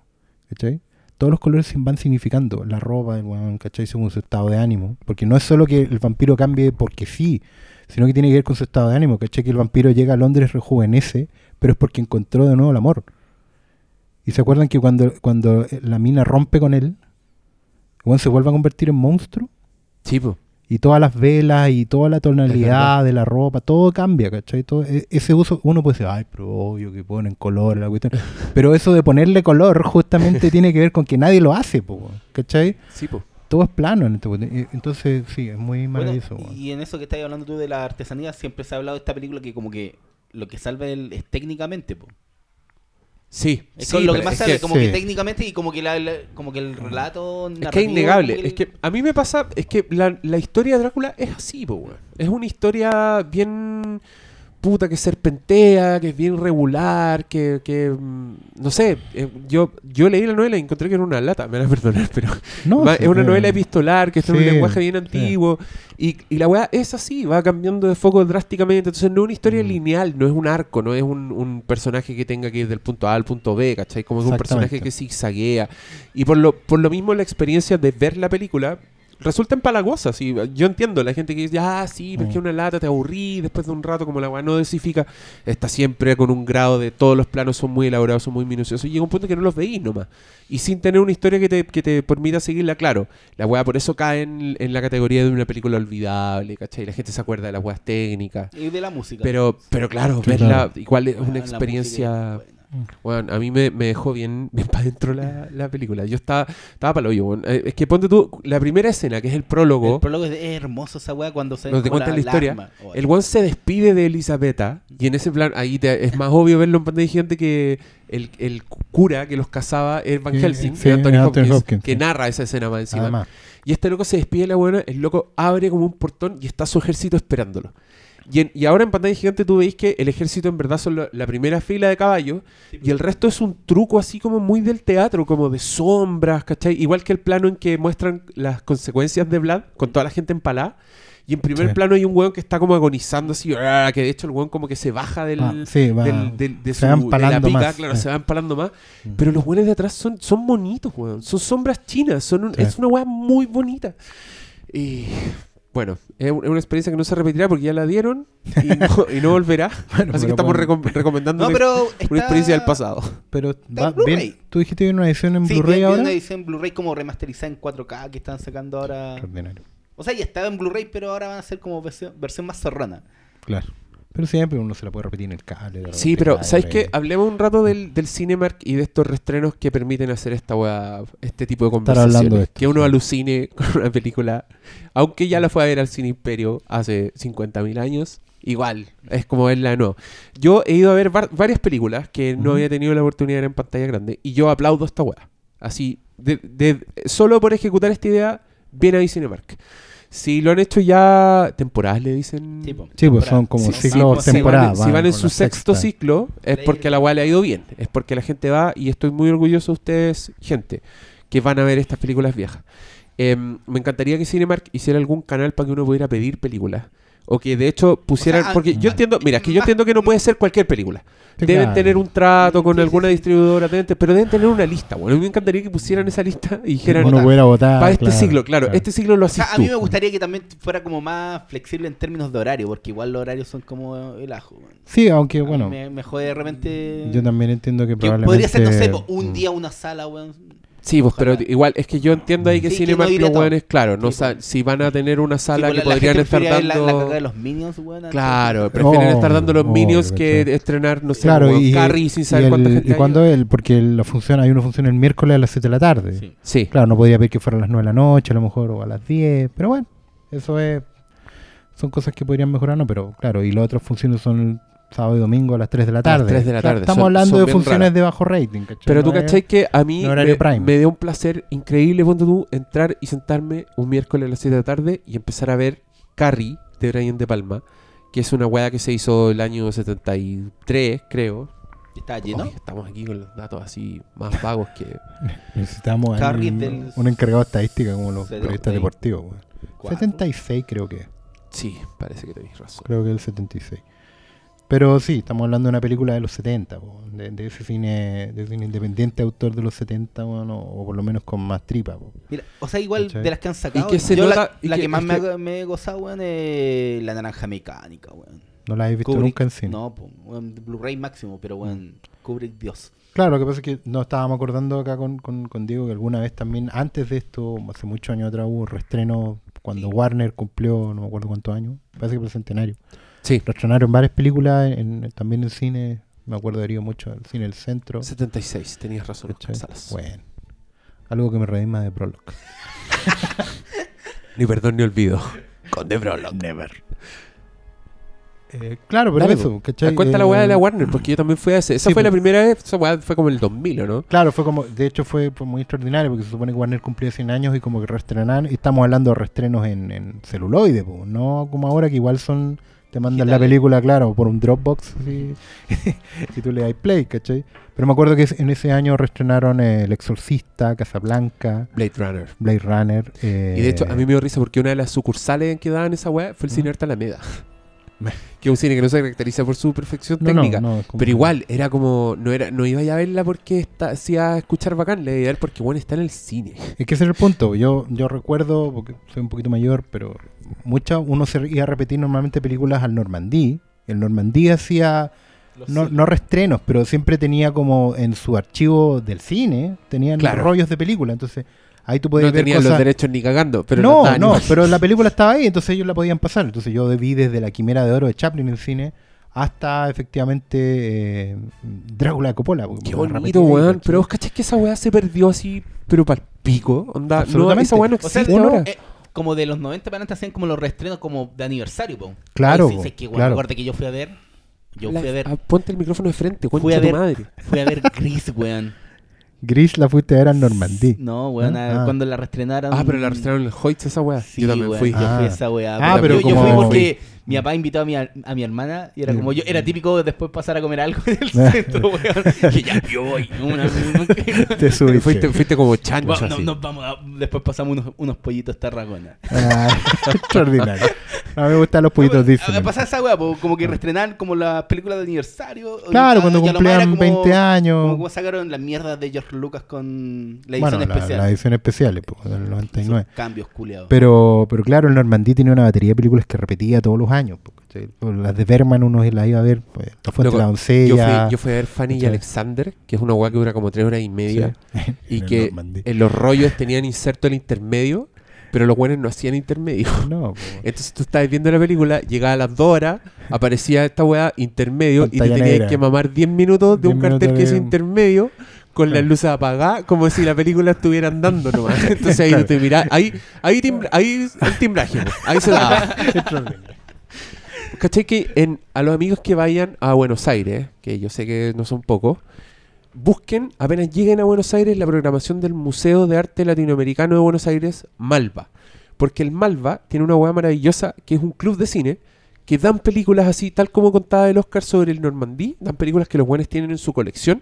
¿cachai? Todos los colores van significando, la ropa, el weón, ¿cachai? Según su estado de ánimo. Porque no es solo que el vampiro cambie porque sí, sino que tiene que ver con su estado de ánimo, ¿cachai? Que el vampiro llega a Londres, rejuvenece, pero es porque encontró de nuevo el amor. Y se acuerdan que cuando, cuando la mina rompe con él, weón se vuelve a convertir en monstruo. Sí, po. Y todas las velas y toda la tonalidad de la ropa, todo cambia, ¿cachai? Todo, e- ese uso, uno puede decir, ay, pero obvio que ponen color, la cuestión. [laughs] Pero eso de ponerle color justamente tiene que ver con que nadie lo hace, po, ¿cachai? Sí, po. Todo es plano en este Entonces, sí, es muy Bueno, maravilloso. weón. y en eso que estás hablando tú de la artesanía, siempre se ha hablado de esta película que como que lo que salva es técnicamente, po. Sí, Es sí, lo que más es sale, que- como que técnicamente y como que, la, la- como que el relato Es que es innegable. Es que a mí me pasa, es que la, la historia de Drácula es así, po. Es una historia bien puta que serpentea, que es bien regular, que, que mm, no sé, eh, yo, yo leí la novela y encontré que era una lata, me van a perdonar, pero [laughs] No, [laughs] va- sí, es una eh, novela epistolar que está en un sí, lenguaje bien sí. antiguo y, y la weá es así, va cambiando de foco drásticamente, entonces no es una historia Mm. lineal, no es un arco, no es un, un personaje que tenga que ir del punto A al punto B, ¿cachai? Como es un personaje que zigzaguea. Y por lo, por lo mismo la experiencia de ver la película resulta empalagosa. Sí. Yo entiendo la gente que dice, ah, sí, pero es que Mm. una lata te aburrí, después de un rato, como la weá no desifica, está siempre con un grado de todos los planos son muy elaborados, son muy minuciosos, y llega un punto que no los veís nomás. Y sin tener una historia que te, que te permita seguirla, claro. La weá por eso cae en, en la categoría de una película olvidable, ¿cachai? La gente se acuerda de las weas técnicas. Y de la música. Pero, pero claro, Sí, verla claro. igual es Ah, una la música experiencia. Bueno, a mí me, me dejó bien, [laughs] bien para adentro la, la película. Yo estaba, estaba para el hoyo. Es que ponte tú, la primera escena, que es el prólogo, El prólogo es, hermoso esa weá cuando se donde te cuentan la, historia. Oh, el one se despide de Elisabetta y en ese plan, ahí te- es más obvio verlo en pantalla gigante que el, el cura que los cazaba es Van Helsing, sí, de Anthony Anthony Hopkins, Hopkins, que sí. narra esa escena más encima. Además, Y este loco se despide de la buena, el loco abre como un portón y está su ejército esperándolo. Y, en- y ahora en pantalla gigante tú veis que el ejército en verdad son la, la primera fila de caballos y el resto es un truco así como muy del teatro, como de sombras, ¿cachai? Igual que el plano en que muestran las consecuencias de Vlad con toda la gente empalada. Y en primer Sí. plano hay un weón que está como agonizando así, ¡ah! que de hecho el weón como que se baja del, Ah, sí, va- del- del- de, se su, va de la empalando pica, más, claro, sí. se va empalando más. Mm. Pero los buenos de atrás son, son bonitos, weón. Son sombras chinas. Son un- Sí. Es una weá muy bonita. Y bueno, es un- es una experiencia que no se repetirá porque ya la dieron y no, y no volverá. Bueno, [laughs] Así que estamos recom- recomendando No, una, pero una está- experiencia del pasado. pero va. ¿Tú dijiste que hay una edición en Sí, Blu-ray ahora? una edición Blu-ray como remasterizada en 4K que están sacando ahora. Extraordinario. O sea, ya estaba en Blu-ray, pero ahora van a ser como versión, versión más zorrona. Claro. Pero siempre uno se la puede repetir en el cable. de Sí, pero cae ¿sabes qué? Hablemos un rato del, del Cinemark y de estos restrenos que permiten hacer esta weá, este tipo de Estar hablando conversaciones. de esto, que uno sí. alucine [laughs] con una película, aunque ya la fue a ver al Cine Imperio hace 50.000 años, igual, es como verla de nuevo. Yo he ido a ver var- varias películas que no había tenido la oportunidad de ver en pantalla grande y yo aplaudo esta weá. Así, de, de- solo por ejecutar esta idea, bien ahí Cinemark. Si lo han hecho ya temporadas, le dicen. Sí, pues temporada. son como Sí, ciclos sí, si van- temporadas. Si van, en su sexto sexta. ciclo, es porque a la weá le ha ido bien. Es porque la gente va, y estoy muy orgulloso de ustedes, gente, que van a ver estas películas viejas. Em, me encantaría que Cinemark hiciera algún canal para que uno pudiera pedir películas. O que de hecho pusieran. O sea, porque yo entiendo, mira, es que yo entiendo que no puede ser cualquier película. Sí, deben claro. tener un trato con Sí, sí, alguna sí. distribuidora, deben pero deben tener una lista. Bueno, a mí me encantaría que pusieran esa lista y dijeran. Uno votar. Para este claro, siglo, claro, este siglo lo O haces sea, a mí me gustaría que también fuera como más flexible en términos de horario, porque igual los horarios son como el ajo. Sí, aunque bueno, me, me jode de repente. yo también entiendo que que probablemente... podría ser, no sé, un Mm. día una sala, weón. Sí, pues, pero igual, es que yo entiendo ahí que Sí, que Cinemark no iría los weones, claro, no Sí, pues. si van a tener una sala Sí, que pues, la podrían estar dando... La, la cagada de los Minions, weón. Claro, prefieren Oh, estar dando los oh, Minions que estrenar, no sé, Claro, y, Carrie sin y saber el- cuánta gente y hay. cuando él, porque la función, hay una función el miércoles a las 7 de la tarde. Sí. Sí, Claro, no podía ver que fuera a las 9 de la noche, a lo mejor, o a las 10, pero bueno, eso es. Son cosas que podrían mejorar, ¿no? Pero claro, y las otras funciones son sábado y domingo a las 3 de la las tarde. 3 de la Claro, tarde, Estamos son- hablando son de funciones raras. de bajo rating, ¿cachai? pero tú No es- cachai que a mí no me, dio un placer increíble, ponte tú, entrar y sentarme un miércoles a las 7 de la tarde y empezar a ver Carrie de Brian De Palma, que es una weá que se hizo el año 73, creo. Estaba lleno. Oye, estamos aquí con los datos así más vagos que... [laughs] Necesitamos un, del- un encargado de estadística como los 76. periodistas deportivos. weón. Cuatro. 76 creo que es. Sí, parece que tenéis razón. Creo que es el 76. Pero sí, estamos hablando de una película de los 70, po, de, de ese cine de cine independiente autor de los 70, bueno, o por lo menos con más tripa. po. Mira, o sea, igual ¿Cachai? de las que han sacado, que se yo la- nota- la, que- que, más es me, que- ha, me he gozado, weón, es la naranja mecánica, weón. No la he visto Kubrick- nunca en cine. No, Blu-ray máximo, pero weón, Kubrick Dios. Claro, lo que pasa es que nos estábamos acordando acá con, con, con Diego que alguna vez también, antes de esto, hace muchos años atrás, hubo un reestreno cuando Warner cumplió, no me acuerdo cuántos años, parece que fue el centenario. Sí, Reestrenaron varias películas, en, también en cine, me acuerdo de mucho, el cine del centro. 76, tenías razón. Bueno, algo que me redima de Prologue. [laughs] Ni perdón ni olvido. Con The Prologue. Never. Eh, claro, pero Dale, eso. ¿cachai? Cuenta la Eh, weá de la Warner, porque yo también fui a ese. Esa sí, fue la primera vez, esa weá fue como el 2000, ¿o no? Claro, fue como, de hecho fue, fue muy extraordinario porque se supone que Warner cumplía 100 años y como que reestrenaron, y estamos hablando de reestrenos en, en celuloide, po, no como ahora que igual son, te mandan la película, claro, por un Dropbox y, y [laughs] tú le das play, ¿cachai? Pero me acuerdo que en ese año reestrenaron eh, El Exorcista, Casablanca, Blade Runner. Blade Runner. eh, Y de hecho, a mí me dio risa porque una de las sucursales en que daban esa weá fue el ¿Mm? Cine Arte Alameda. [laughs] que es un cine que no se caracteriza por su perfección No, no, técnica. no, como- Pero igual, era como, no era no iba a verla porque está, hacía escuchar bacán, le iba a ver porque bueno está en el cine. [laughs] Es que ese es el punto. Yo, yo recuerdo, porque soy un poquito mayor, pero mucha, uno se iba a repetir normalmente películas al Normandí. El Normandí hacía, no, no restrenos, pero siempre tenía como en su archivo del cine, tenían Claro. rollos de película. Entonces ahí tú podías no ver tenían los cosas. derechos ni cagando, pero no, no, igual. pero la película estaba ahí, entonces ellos la podían pasar. Entonces yo vi desde La Quimera de Oro de Chaplin en cine hasta efectivamente eh, Drácula de Coppola. Qué bonito, weón. Pero vos cachés que esa weá se perdió así, pero para el pico. Onda, no, esa weá no O sea, existe uno- ahora. eh, como de los 90 para adelante hacían como los reestrenos como de aniversario, po. Claro, Ay, sí, sé que, weón, claro. acuérdate que yo fui a ver. Yo La- fui a ver. ah, ponte el micrófono de frente, Fui a tu ver- madre. Fui a ver Gris, weón. Gris la fuiste a ver a Normandí. No, weón, ¿Ah? a- cuando la reestrenaron. Ah, pero la restauraron en el Hoyts esa weá. Sí, yo también weón, fui. Yo Ah. fui a esa weá. Ah, pero yo, yo como- fui porque mi papá invitó a mi, a mi hermana y era como yo, era típico después pasar a comer algo en el [laughs] centro, weón. [laughs] Y ya, yo voy. Una, Te subiste. Fuiste, fuiste como chancho Va- no- así. nos vamos a- después pasamos unos, unos pollitos tarragona. Ah, [laughs] extraordinario. A mí me gustan los pollitos Disney. A pasar esa weá, po, como que reestrenar como las películas de aniversario. Claro, cuando y a lo más era cumplían como- 20 años. Como, como sacaron las mierdas de George Lucas con la edición bueno, la, especial. la edición especial, pues, del 99. Esos cambios culiados. Pero, pero claro, el Normandí tenía una batería de películas que repetía todos los años. po, ¿cachai? Pues Las de Berman uno las iba a ver, pues, La Fuente Loco, de la yo, Doncella. fui, yo fui a ver Fanny y. Alexander, que es una weá que dura como tres horas y media. Sí, [laughs] Y en que en los rollos tenían inserto el intermedio, pero los buenos no hacían intermedio. [laughs] No. [laughs] Entonces tú estabas viendo la película, llegaba a las 2 horas, aparecía esta weá intermedio y te tenías negra. que mamar 10 minutos de 10 un cartel que es intermedio con las luces apagadas, como si la película estuviera andando nomás. Entonces ahí Claro. te mirás, ahí, ahí, timbra- ahí el timbraje, ahí se daba. ¿Cachai? Que en, a los amigos que vayan a Buenos Aires, que yo sé que no son pocos, busquen, apenas lleguen a Buenos Aires, la programación del Museo de Arte Latinoamericano de Buenos Aires, Malva. Porque el Malva tiene una hueá maravillosa que es un club de cine que dan películas así, tal como contaba el Oscar sobre el Normandí, dan películas que los buenos tienen en su colección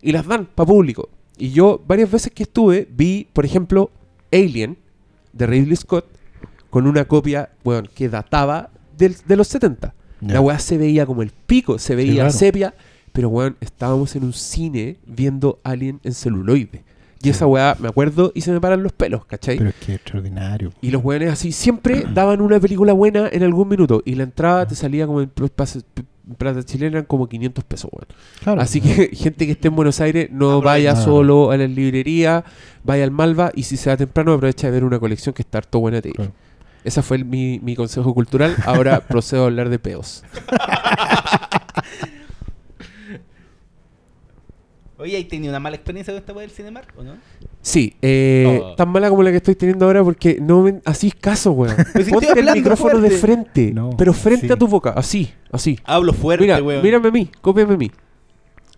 y las dan para público. Y yo varias veces que estuve vi, por ejemplo, Alien de Ridley Scott con una copia, bueno, que databa del- de los 70. Ya. La weá se veía como el pico, se veía claro. sepia, pero weón, estábamos en un cine viendo Alien en celuloide. Y esa weá, me acuerdo, y se me paran los pelos, ¿cachai? Pero es que extraordinario. Y los weones así siempre [clears throat] daban una película buena en algún minuto. Y la entrada te salía como en plata chilena eran como 500 pesos, weón. Claro. Así que [laughs] gente que esté en Buenos Aires, no vaya Aprovecha. solo a la librería, vaya al Malva y si se va temprano aprovecha de ver una colección que está harto buena de ir. Ese fue el- mi, mi consejo cultural. Ahora [laughs] procedo a hablar de peos. Oye, ¿y tenido una mala experiencia con esta weá del Cinemark o no? Sí, eh, Oh. tan mala como la que estoy teniendo ahora porque no me así caso, weón. si Ponte el micrófono de frente, No, pero frente sí. a tu boca, así, así. Hablo fuerte, Mira, weón. mírame a mí, cópiame a mí.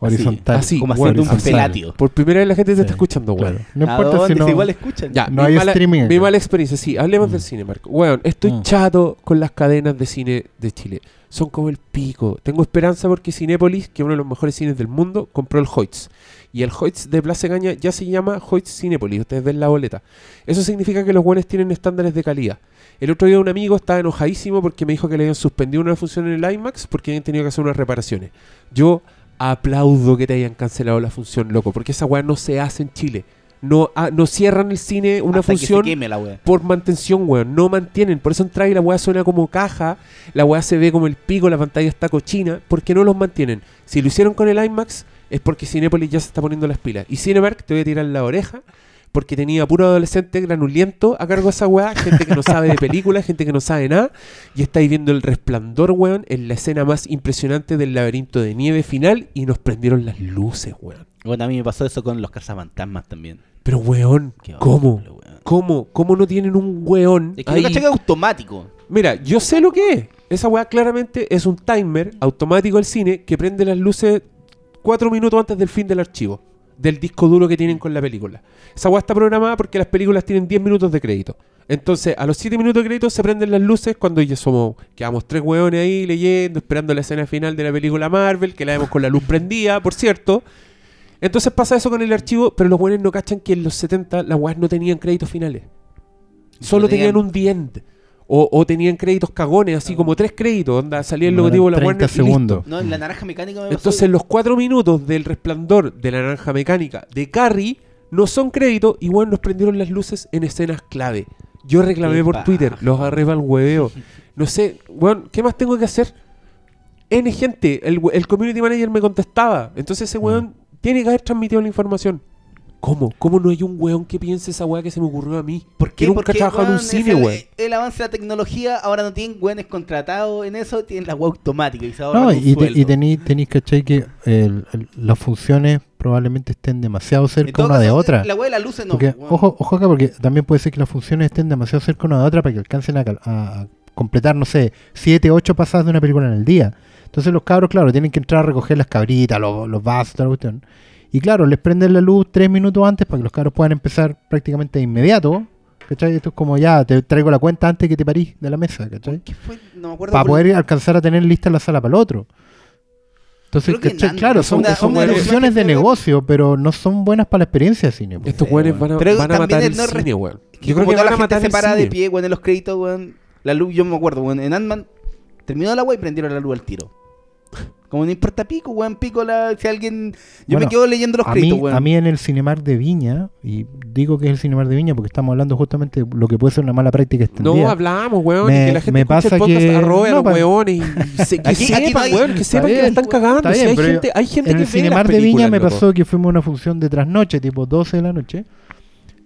Horizontal. así, como haciendo un horizontal. pelatio. Por primera vez la gente te está escuchando, weón. Claro. No ¿A importa dónde? si no. igual escuchan. Ya, No mi, hay mala, streaming mi acá. mala experiencia, sí, hablemos del cine, Marco. Weón, estoy Mm. chato con las cadenas de cine de Chile. Son como el pico. Tengo esperanza porque Cinépolis, que es uno de los mejores cines del mundo, compró el Hoyts. Y el Hoyts de Plaza Gaña ya se llama Hoyts Cinépolis. Ustedes ven la boleta. Eso significa que los buenos tienen estándares de calidad. El otro día un amigo estaba enojadísimo porque me dijo que le habían suspendido una función en el IMAX porque habían tenido que hacer unas reparaciones. Yo aplaudo que te hayan cancelado la función, loco, porque esa weá no se hace en Chile. No, ah, no cierran el cine una Hasta que se función queme la weá. por mantención, weón. No mantienen. Por eso entra y la weá suena como caja. La weá se ve como el pico, la pantalla está cochina. porque no los mantienen? Si lo hicieron con el IMAX, es porque Cinepolis ya se está poniendo las pilas. Y Cinemark te voy a tirar la oreja. Porque tenía puro adolescente granuliento a cargo de esa weá, gente que no sabe de películas, gente que no sabe nada, y estáis viendo el resplandor, weón, en la escena más impresionante del laberinto de nieve final, y nos prendieron las luces, weón. Bueno, a mí me pasó eso con los cazafantasmas también. Pero, weón, Qué ¿cómo? horrible, weón. ¿Cómo? ¿Cómo no tienen un weón Es que ahí? es automático. Mira, yo sé lo que es. Esa weá claramente es un timer automático del cine que prende las luces cuatro minutos antes del fin del archivo, del disco duro que tienen con la película. Esa weá está programada porque las películas tienen 10 minutos de crédito. Entonces, a los 7 minutos de crédito se prenden las luces cuando ya somos, quedamos tres hueones ahí leyendo, esperando la escena final de la película Marvel, que la vemos con la luz prendida, por cierto. Entonces pasa eso con el archivo, pero los buenos no cachan que en los 70 las weas no tenían créditos finales. Solo tenían- un the end. O, o tenían créditos cagones, así como tres créditos, onda, salía el logotipo de la eran Warner 30 y listo. segundos. No, en la naranja mecánica me pasó. Entonces los cuatro minutos del resplandor de la naranja mecánica de Carrie no son créditos y bueno, nos prendieron las luces en escenas clave. Yo reclamé por. Twitter, los agarré para el hueveo. No sé, bueno, ¿qué más tengo que hacer? N gente, el community manager me contestaba. Entonces ese weón tiene que haber transmitido la información. ¿Cómo? ¿Cómo no hay un weón que piense esa weá que se me ocurrió a mí? ¿Por qué? nunca Porque, he trabajado en un cine, el, weón. el avance de la tecnología, ahora no tienen weones contratados en eso, tienen la web automática y se ahorran No, y, te- y tenéis tenéis cachai que el- el- las funciones probablemente estén demasiado cerca una de otra. La web de las luces no. Porque, ojo, ojo acá, porque también puede ser que las funciones estén demasiado cerca una de otra para que alcancen a, cal- a- a completar, no sé, 7, 8 pasadas de una película en el día. Entonces los cabros, claro, tienen que entrar a recoger las cabritas, los, los vasos, toda la cuestión. Y claro, les prenden la luz tres minutos antes para que los cabros puedan empezar prácticamente de inmediato. ¿Cachai? Esto es como ya, te traigo la cuenta antes que te parís de la mesa, ¿cachai? ¿Qué fue? No me acuerdo. Para poder alcanzar a tener lista la sala para el otro. Entonces, que claro, son, una- son una decisiones de negocio, pero no son buenas para la experiencia de cine. pues. Estos weón. van a, Pero van a también matar el no cine, weón. Yo creo que toda van la a gente matar se para de pie, weón, en los créditos, weón. La luz, yo me acuerdo, weón. En Ant-Man terminó la web y prendieron la luz al tiro. Como no importa pico, weón, pico la, si alguien... Yo Bueno, me quedo leyendo los a créditos, mí, weón. a mí en el Cinemar de Viña, y digo que es el Cinemar de Viña porque estamos hablando justamente de lo que puede ser una mala práctica extendida. No hablamos, weón, Me- y que la gente me pasa el podcast, que- arrobe a no, los pa- weones y [laughs] se, que Aquí- aquí sepan, hay- weón, que sepan que la bien, están cagando. está si bien, hay, gente, hay gente en que el ve Cinemar las de Viña me loco. pasó que fuimos a una función de trasnoche, tipo 12 de la noche.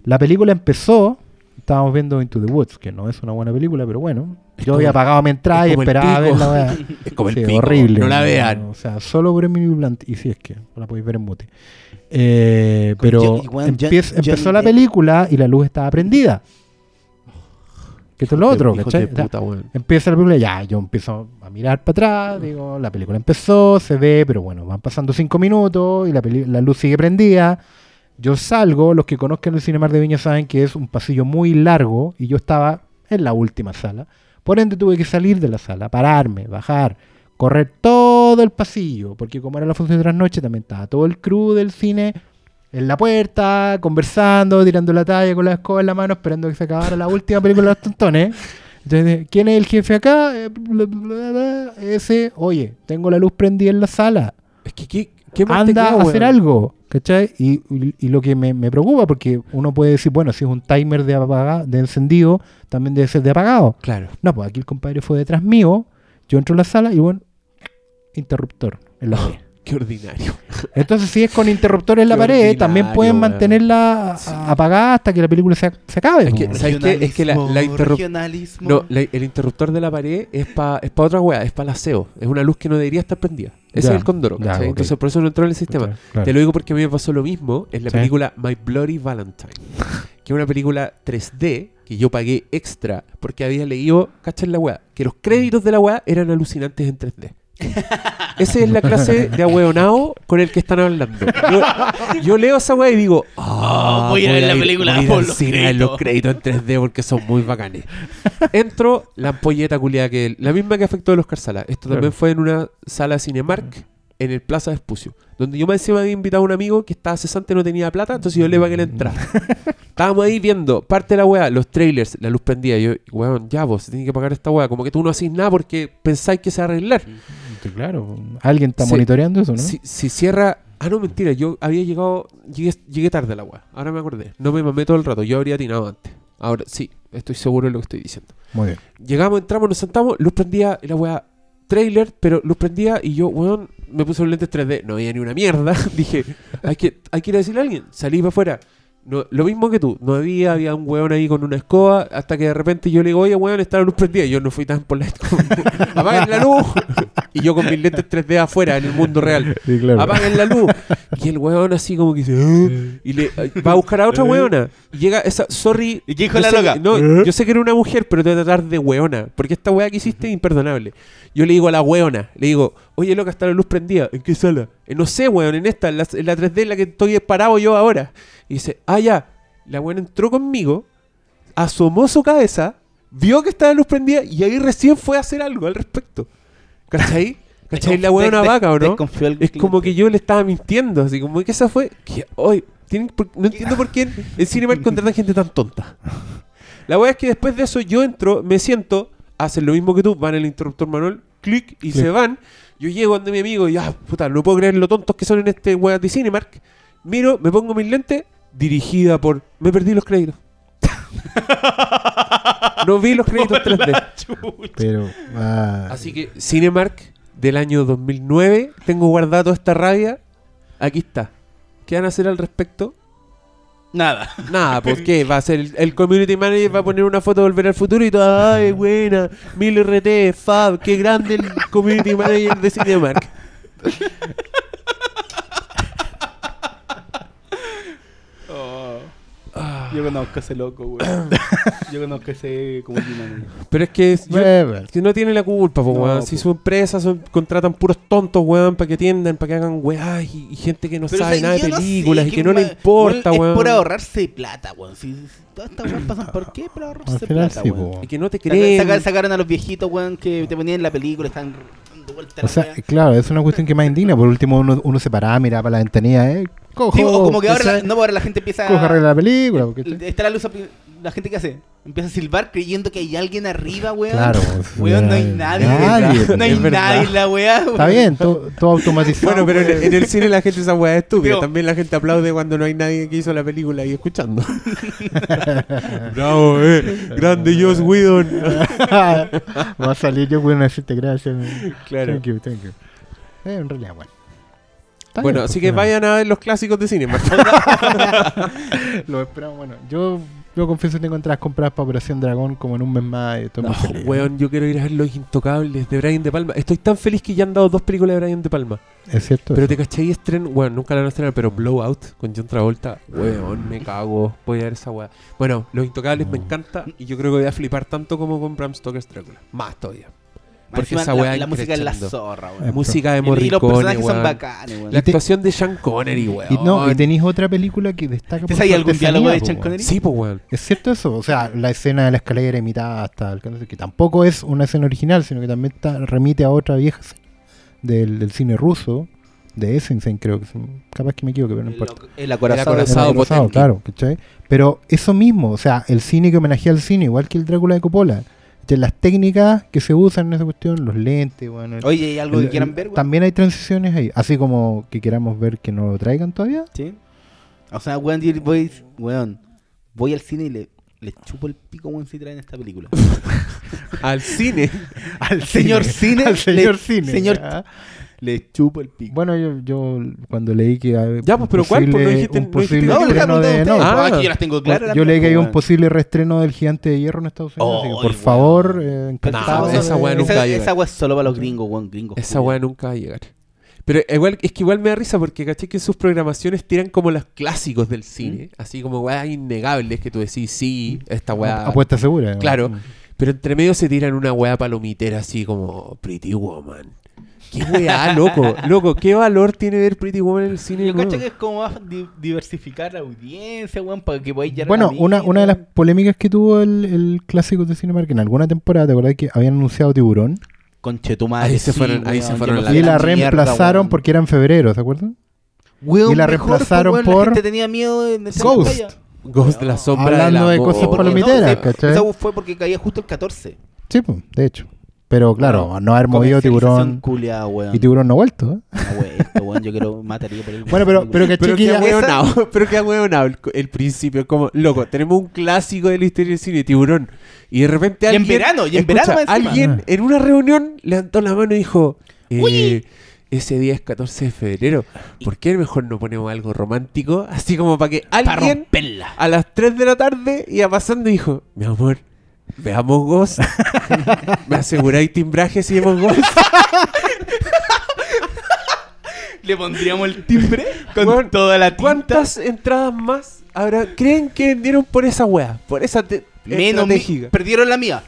La película empezó, estábamos viendo Into the Woods, que no es una buena película, pero bueno. Yo había pagado mi entrada y esperaba pico. ver la weá. [laughs] Es como el Sí, pico, horrible. no la vean. O sea, solo por Emily Blunt. Y si es que la podéis ver en mute. Eh, pero John- empezó la Depp. película y la luz estaba prendida. Que esto es lo otro. Empieza la película, ya, yo empiezo a mirar para atrás, digo, la película empezó, se ve, pero bueno, van pasando cinco minutos y la, la luz sigue prendida. Yo salgo, los que conozcan el Cinemar de Viña saben que es un pasillo muy largo y yo estaba en la última sala. Por ende tuve que salir de la sala, pararme, bajar, correr todo el pasillo, porque como era la función de trasnoche, también estaba todo el crew del cine en la puerta, conversando, tirando la talla con la escoba en la mano, esperando que se acabara la última película de los tontones. Entonces, ¿quién es el jefe acá? Eh, Ese, oye, tengo la luz prendida en la sala. Es que, ¿qué, qué más te Anda queda, a hacer algo, ¿cachai? Y, y- y lo que me, me preocupa, porque uno puede decir, bueno, si es un timer de, apaga- de encendido, también debe ser de apagado. Claro. No, pues aquí el compadre fue detrás mío, yo entro a la sala y bueno, interruptor en la. Qué ordinario. Entonces, si es con interruptor en la Qué pared, también pueden weón. mantenerla a- Sí. apagada hasta que la película se, se acabe. Es que. ¿sabes qué? Es que la- la. No, la- el interruptor de la pared es para es pa otra weá, es para la SEO. Es una luz que no debería estar prendida. Ese Ya, es el condoro. Entonces por eso no entró en el sistema. Claro. Te lo digo porque a mí me pasó lo mismo en la Sí. película My Bloody Valentine, que es una película 3D que yo pagué extra porque había leído, ¿cachai la weá? Que los créditos de la weá eran alucinantes en 3D. [laughs] Esa es la clase de ahueonao con el que están hablando. Yo, yo leo esa weá y digo, ah, voy a ver la película voy a ir por los cine a ver los créditos". créditos en 3D porque son muy bacanes. Entro, la ampolleta culiada que la misma que afectó a los Sala. Esto Claro. también fue en una sala Cinemark en el Plaza de Espucio, donde yo me encima había invitado a un amigo que estaba cesante y no tenía plata, entonces yo le pagué la entrada. [laughs] Estábamos ahí viendo parte de la weá, los trailers, la luz prendida. Y yo, weón, ya vos, se tiene que pagar esta weá. Como que tú no hacís nada porque pensáis que se va a arreglar. Sí, claro. Alguien está Sí. monitoreando eso, ¿no? Si, si cierra. Ah, no, mentira, yo había llegado. Llegué, llegué tarde a la weá. Ahora me acordé. No me mamé todo el rato. Yo habría atinado antes. Ahora sí, estoy seguro de lo que estoy diciendo. Muy bien. Llegamos, entramos, nos sentamos, luz prendía y la weá. Trailer, pero luz prendía y yo, weón, me puse los lentes 3D. No había ni una mierda. [laughs] Dije, hay que, hay que ir a decirle a alguien. Salí para afuera. No, lo mismo que tú, no había, había un weón ahí con una escoba, hasta que de repente yo le digo, oye weón, está la luz prendida. Y yo no fui tan por la [laughs] apaguen la luz. Y yo con mis lentes 3D afuera, en el mundo real. [laughs] Sí, claro. Apaguen la luz. Y el weón así como que dice, "Ah", y le eh, va a buscar a otra [laughs] weona. Y llega esa, sorry. ¿Y qué dijo la sé loca? que- no, yo sé que era una mujer, pero te voy a tratar de weona. Porque esta weá que hiciste es imperdonable. Yo le digo a la weona, le digo, oye loca, está la luz prendida. ¿En qué sala? "Eh, no sé, weón, en esta, en la, en la 3D en la que estoy parado yo ahora. Y dice, ah, ya. La weona entró conmigo, asomó su cabeza, vio que estaba la luz prendida y ahí recién fue a hacer algo al respecto. ¿Cachai? [laughs] ¿Cachai? La weona Des- vaca, ¿o no? Es como que yo le estaba mintiendo, así como que esa fue. Que hoy. no entiendo por qué en Cinemark contratan gente tan tonta. La weá es que después de eso yo entro, me siento, hacen lo mismo que tú, van el interruptor manual, clic y se van. Yo llego donde mi amigo y ya, puta, no puedo creer lo tontos que son en este weá de Cinemark. Miro, me pongo mis lentes, dirigida por. Me perdí los créditos. [laughs] no vi los créditos 3D. Pero. ah, Así que Cinemark del año 2009, tengo guardado toda esta rabia. Aquí está. ¿Qué van a hacer al respecto? Nada. Nada, [laughs] ¿por qué? Va a ser el, el community manager va a poner una foto de volver al futuro y todo, ay, buena, 1000 RT, Fab, qué grande el community manager de Cinemark. [laughs] Yo conozco a ese loco, weón. [coughs] Yo conozco a ese como Pero es que yo- que no tiene la culpa, po, No, weón. po. Si su empresa son- contratan puros tontos, weón, para que atiendan, para que hagan weá y, y gente que no sabe nada de películas y que no le importa, Es weón. por ahorrarse plata, weón. Si, todas estas weas pasan por qué, por ahorrarse plata, sí, weón. Y que no te creen. saca- sacaron a los viejitos, weón, que te ponían en la película, están O la sea, claro, es una cuestión que más indigna. Por último, uno, uno se paraba, miraba para la ventanilla, ¿eh? Cojo. Sí, o como que ahora, la, no, ahora la gente empieza arregla la película. porque- Está la luz, la gente que hace, empieza a silbar creyendo que hay alguien arriba, weón. Claro. Weón, no hay nadie. Nadie. No hay nadie en la weá. Está bien, todo, todo automatizado. Bueno, pero en, en el cine la gente esa weá es estúpida. Digo- También la gente aplaude cuando no hay nadie que hizo la película y escuchando. [laughs] Bravo, eh. Grande Joss Whedon. [laughs] Va a salir yo, bueno, decirte gracias. Claro. Thank you, thank you. Eh, en realidad, bueno. Está Bueno, bien, así pues, que vayan a ver los clásicos de cine. [laughs] Lo esperamos, bueno. Yo, yo confieso que tengo entradas compradas para Operación Dragón como en un mes más. Y estoy muy No, weón, yo quiero ir a ver Los Intocables de Brian De Palma. Estoy tan feliz que ya han dado dos películas de Brian De Palma. Es cierto. Pero eso. te cachai estreno, bueno, nunca la van a estrenar, pero Blowout con John Travolta, weón, me cago, voy a ver esa weá. Bueno, Los Intocables me No. encanta y yo creo que voy a flipar tanto como con Bram Stoker's Drácula. Más todavía. Porque Encima, esa la- weá la, música es la zorra, weón. Música de Y, y los Morricone, personajes son weón. bacanes, weón. La Y te- actuación de Sean Connery, weón. Y no, y tenéis otra película que destaca ¿Te por su algún diálogo de Sean. Connery? Sí, pues weón. ¿Es cierto eso? O sea, la escena de la escalera imitada hasta el que tampoco es una escena original, sino que también está- remite a otra vieja escena del, del cine ruso, de Eisenstein creo que es, capaz que me equivoque, pero no El, importa. el acorazado. El acorazado. Claro, ¿cachai? Pero eso mismo, o sea, el cine que homenajea al cine, igual que el Drácula de Coppola, las técnicas que se usan en esa cuestión, los lentes, bueno, el- Oye, ¿hay algo el- que quieran ver? También hay transiciones ahí, así como que queramos ver que no lo traigan todavía. Sí. O sea, weón, voy, weón, voy al cine y le, le chupo el pico, weón, si traen esta película. [laughs] Al cine. [laughs] Al Señor cine, al señor le- cine. señor-. Le chupo el pico. Bueno, yo, yo cuando leí que hay Ya, pues, pero ¿cuál? Pues, no dijiste- un no dijiste posible no, de no, Ah. aquí yo las tengo claras. yo leí que hay un posible reestreno del Gigante de Hierro en Estados Unidos, así que por favor, eh, encantado. esa weá nunca esa, va a llegar. esa weá es solo para los gringos, weón, gringos. Esa weá nunca va a llegar. Pero igual, es que igual me da risa porque caché que sus programaciones tiran como los clásicos del cine. Así como weas innegables que tú decís, sí, esta weá. Apuesta segura. Claro. Mm. Pero entre medio se tiran una weá palomitera así como Pretty Woman. ¿Qué weá, loco? Loco, ¿qué valor tiene ver Pretty Woman en el cine? Yo nuevo? cacho que es como más di- diversificar la audiencia, weón, para que podáis Bueno, una, una de las polémicas que tuvo el, el clásico de Cinemark en alguna temporada, ¿te acordás que habían anunciado Tiburón? Conche tu madre. Ahí se sí, fueron- ahí weón, se fueron la y la reemplazaron porque era en febrero, ¿se acuerdan? Weón, y la mejor, reemplazaron weón, por La gente tenía miedo de Ghost. la. Ghost de la sombra Hablando de cosas palomiteras, no, ¿cachai? Eso fue porque caía justo el 14. Sí, pues, de hecho. Pero claro, Bueno, no haber movido Tiburón culia, weón. y Tiburón no ha vuelto, ¿eh? Ah, weón, este weón, yo quiero mataría por él. Bueno, pero, pero [laughs] que Pero ya- hueonado, [laughs] pero qué hueonado el, el principio. Como, loco, tenemos un clásico de la historia del cine, Tiburón. Y de repente Y en alguien. verano, y en escucha, verano encima. Alguien Ah. en una reunión levantó la mano y dijo: eh. Ese día es 14 de febrero. ¿Por qué mejor no ponemos algo romántico? Así como para que Para alguien a las 3 de la tarde iba pasando y dijo: Mi amor. Veamos Ghost. [laughs] ¿Me aseguráis timbraje si vemos Ghost? Le pondríamos el timbre con toda la tinta. ¿Cuántas entradas más habrá? ¿Creen que vendieron por esa wea? Por esa te- Menos mi-. Perdieron la mía.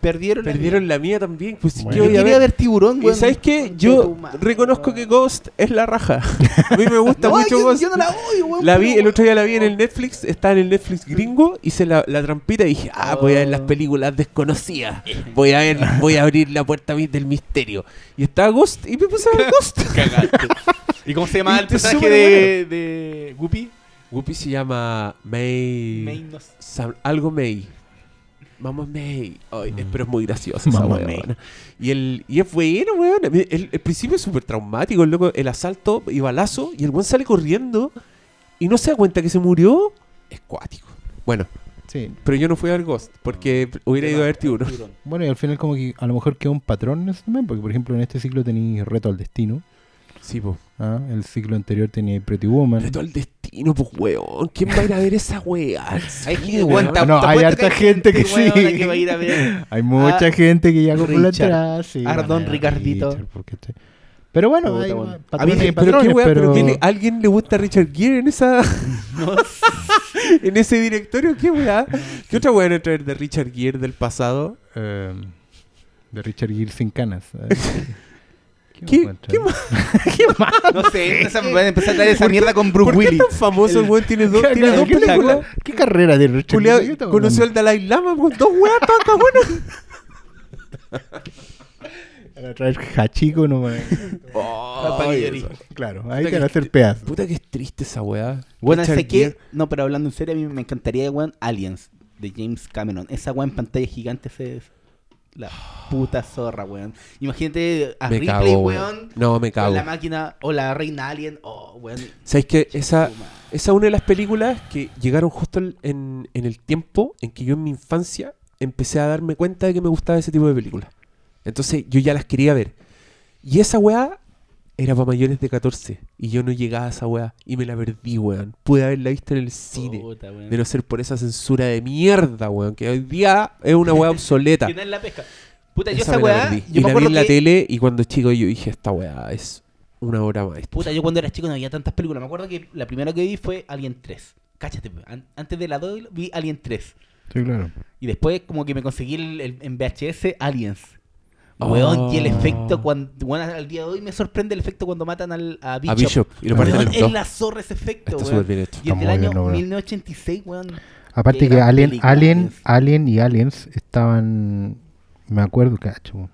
Perdieron, Perdieron la mía también. Pues Bueno. ¿qué la voy mía. a Yo quería ver? ver tiburón, ¿Y weón. sabes qué? Yo reconozco que. Ghost es la raja. [laughs] A mí me gusta No, mucho yo, Ghost. yo no la odio, weón. La vi, el otro día la vi en el Netflix, estaba en el Netflix gringo, hice la, la trampita y dije, ah, voy a ver las películas desconocidas, voy a ver, voy a abrir la puerta del misterio. Y estaba Ghost y me puse a ver Ghost. [laughs] Cagaste. ¿Y cómo se llama el personaje de, de Guppy? Whoopi se llama May... May, no algo May. Mamma May. Ay, pero es muy graciosa esa weona. Y, el, y es bueno, weón. El, el principio es súper traumático. El, loco, el asalto y balazo. Y el weón sale corriendo. Y no se da cuenta que se murió. Es cuático. Bueno, Sí. pero yo no fui a ver Ghost. Porque hubiera ido a ver tiburón. Bueno, y al final como que a lo mejor queda un patrón en eso también, porque por ejemplo en este ciclo tenéis Reto al Destino, Sí, po. ¿Ah? el ciclo anterior tenía Pretty Woman. Reto al destino, pues, weón. ¿Quién va a ir a ver esa weá? [laughs] Hay gente, weón. No, hay harta gente que sí. que va a ir a ver. [laughs] Hay mucha Ah, gente que ya por la Richard. atrás. sí, Ardón, ah, Ricardito. Richard, porque Pero bueno, Puta, hay bueno. patrones A mí- y Pero qué patrones, weá, pero pero- ¿tiene- ¿a alguien le gusta Richard Gere en esa [laughs] No en ese directorio? ¿Qué weá? ¿Qué otra weá van a traer de Richard Gere del pasado? Eh, de Richard Gere sin canas. ¿eh? ¿Qué- más? qué [laughs] ¿Qué más? [laughs] No sé, [laughs] van a empezar a traer esa ¿Por qué- mierda con Bruce ¿Por qué Willis. tan famoso el weón? Tiene dos, ¿Qué- tiene dos qué- qué- películas. ¿Qué carrera? ¿Qué estamos conoció al? Dalai Lama con dos weas todas cagonas. Para traer Hachiko no me- Pagliari. Claro, ahí Puta te van a que- hacer pedazos. Puta que es triste esa weá. Bueno, sé que. No, pero hablando en serio, a mí me encantaría, weón, Aliens de James Cameron. Esa weón en pantalla gigante es la puta zorra, weón. Imagínate a Me Ripley, cago, weón. weón. No, me cago. la máquina o la reina Alien. Oh, weón. ¿Sabes que esa, esa es una de las películas que llegaron justo en- en el tiempo en que yo en mi infancia empecé a darme cuenta de que me gustaba ese tipo de películas. Entonces yo ya las quería ver. Y esa weá era para mayores de 14. Y yo no llegaba a esa weá. Y me la perdí, weón. Pude haberla visto en el cine. Puta. De no ser por esa censura de mierda, weón. Que hoy día es una weá [laughs] obsoleta. Que no es la pesca. Puta, yo Esa esa me la weá. perdí. Yo y me la vi en la que- tele y cuando chico yo dije, esta weá es una obra maestra. Puta, yo cuando era chico no había tantas películas. Me acuerdo que la primera que vi fue Alien 3. Cáchate, an- antes de la 2 vi Alien 3. Sí, claro. Y después como que me conseguí el, el- en VHS Aliens. Oh. Weón, y el efecto cuando... Bueno, al día de hoy me sorprende el efecto cuando matan al, a Bishop. A Bishop. Y lo Ah, Weón, es la zorra ese efecto, Está weón. súper bien hecho. Y es del año bien logrado. 1986, weón. Aparte que Alien, película, Alien. Alien y Aliens estaban, me acuerdo, cacho.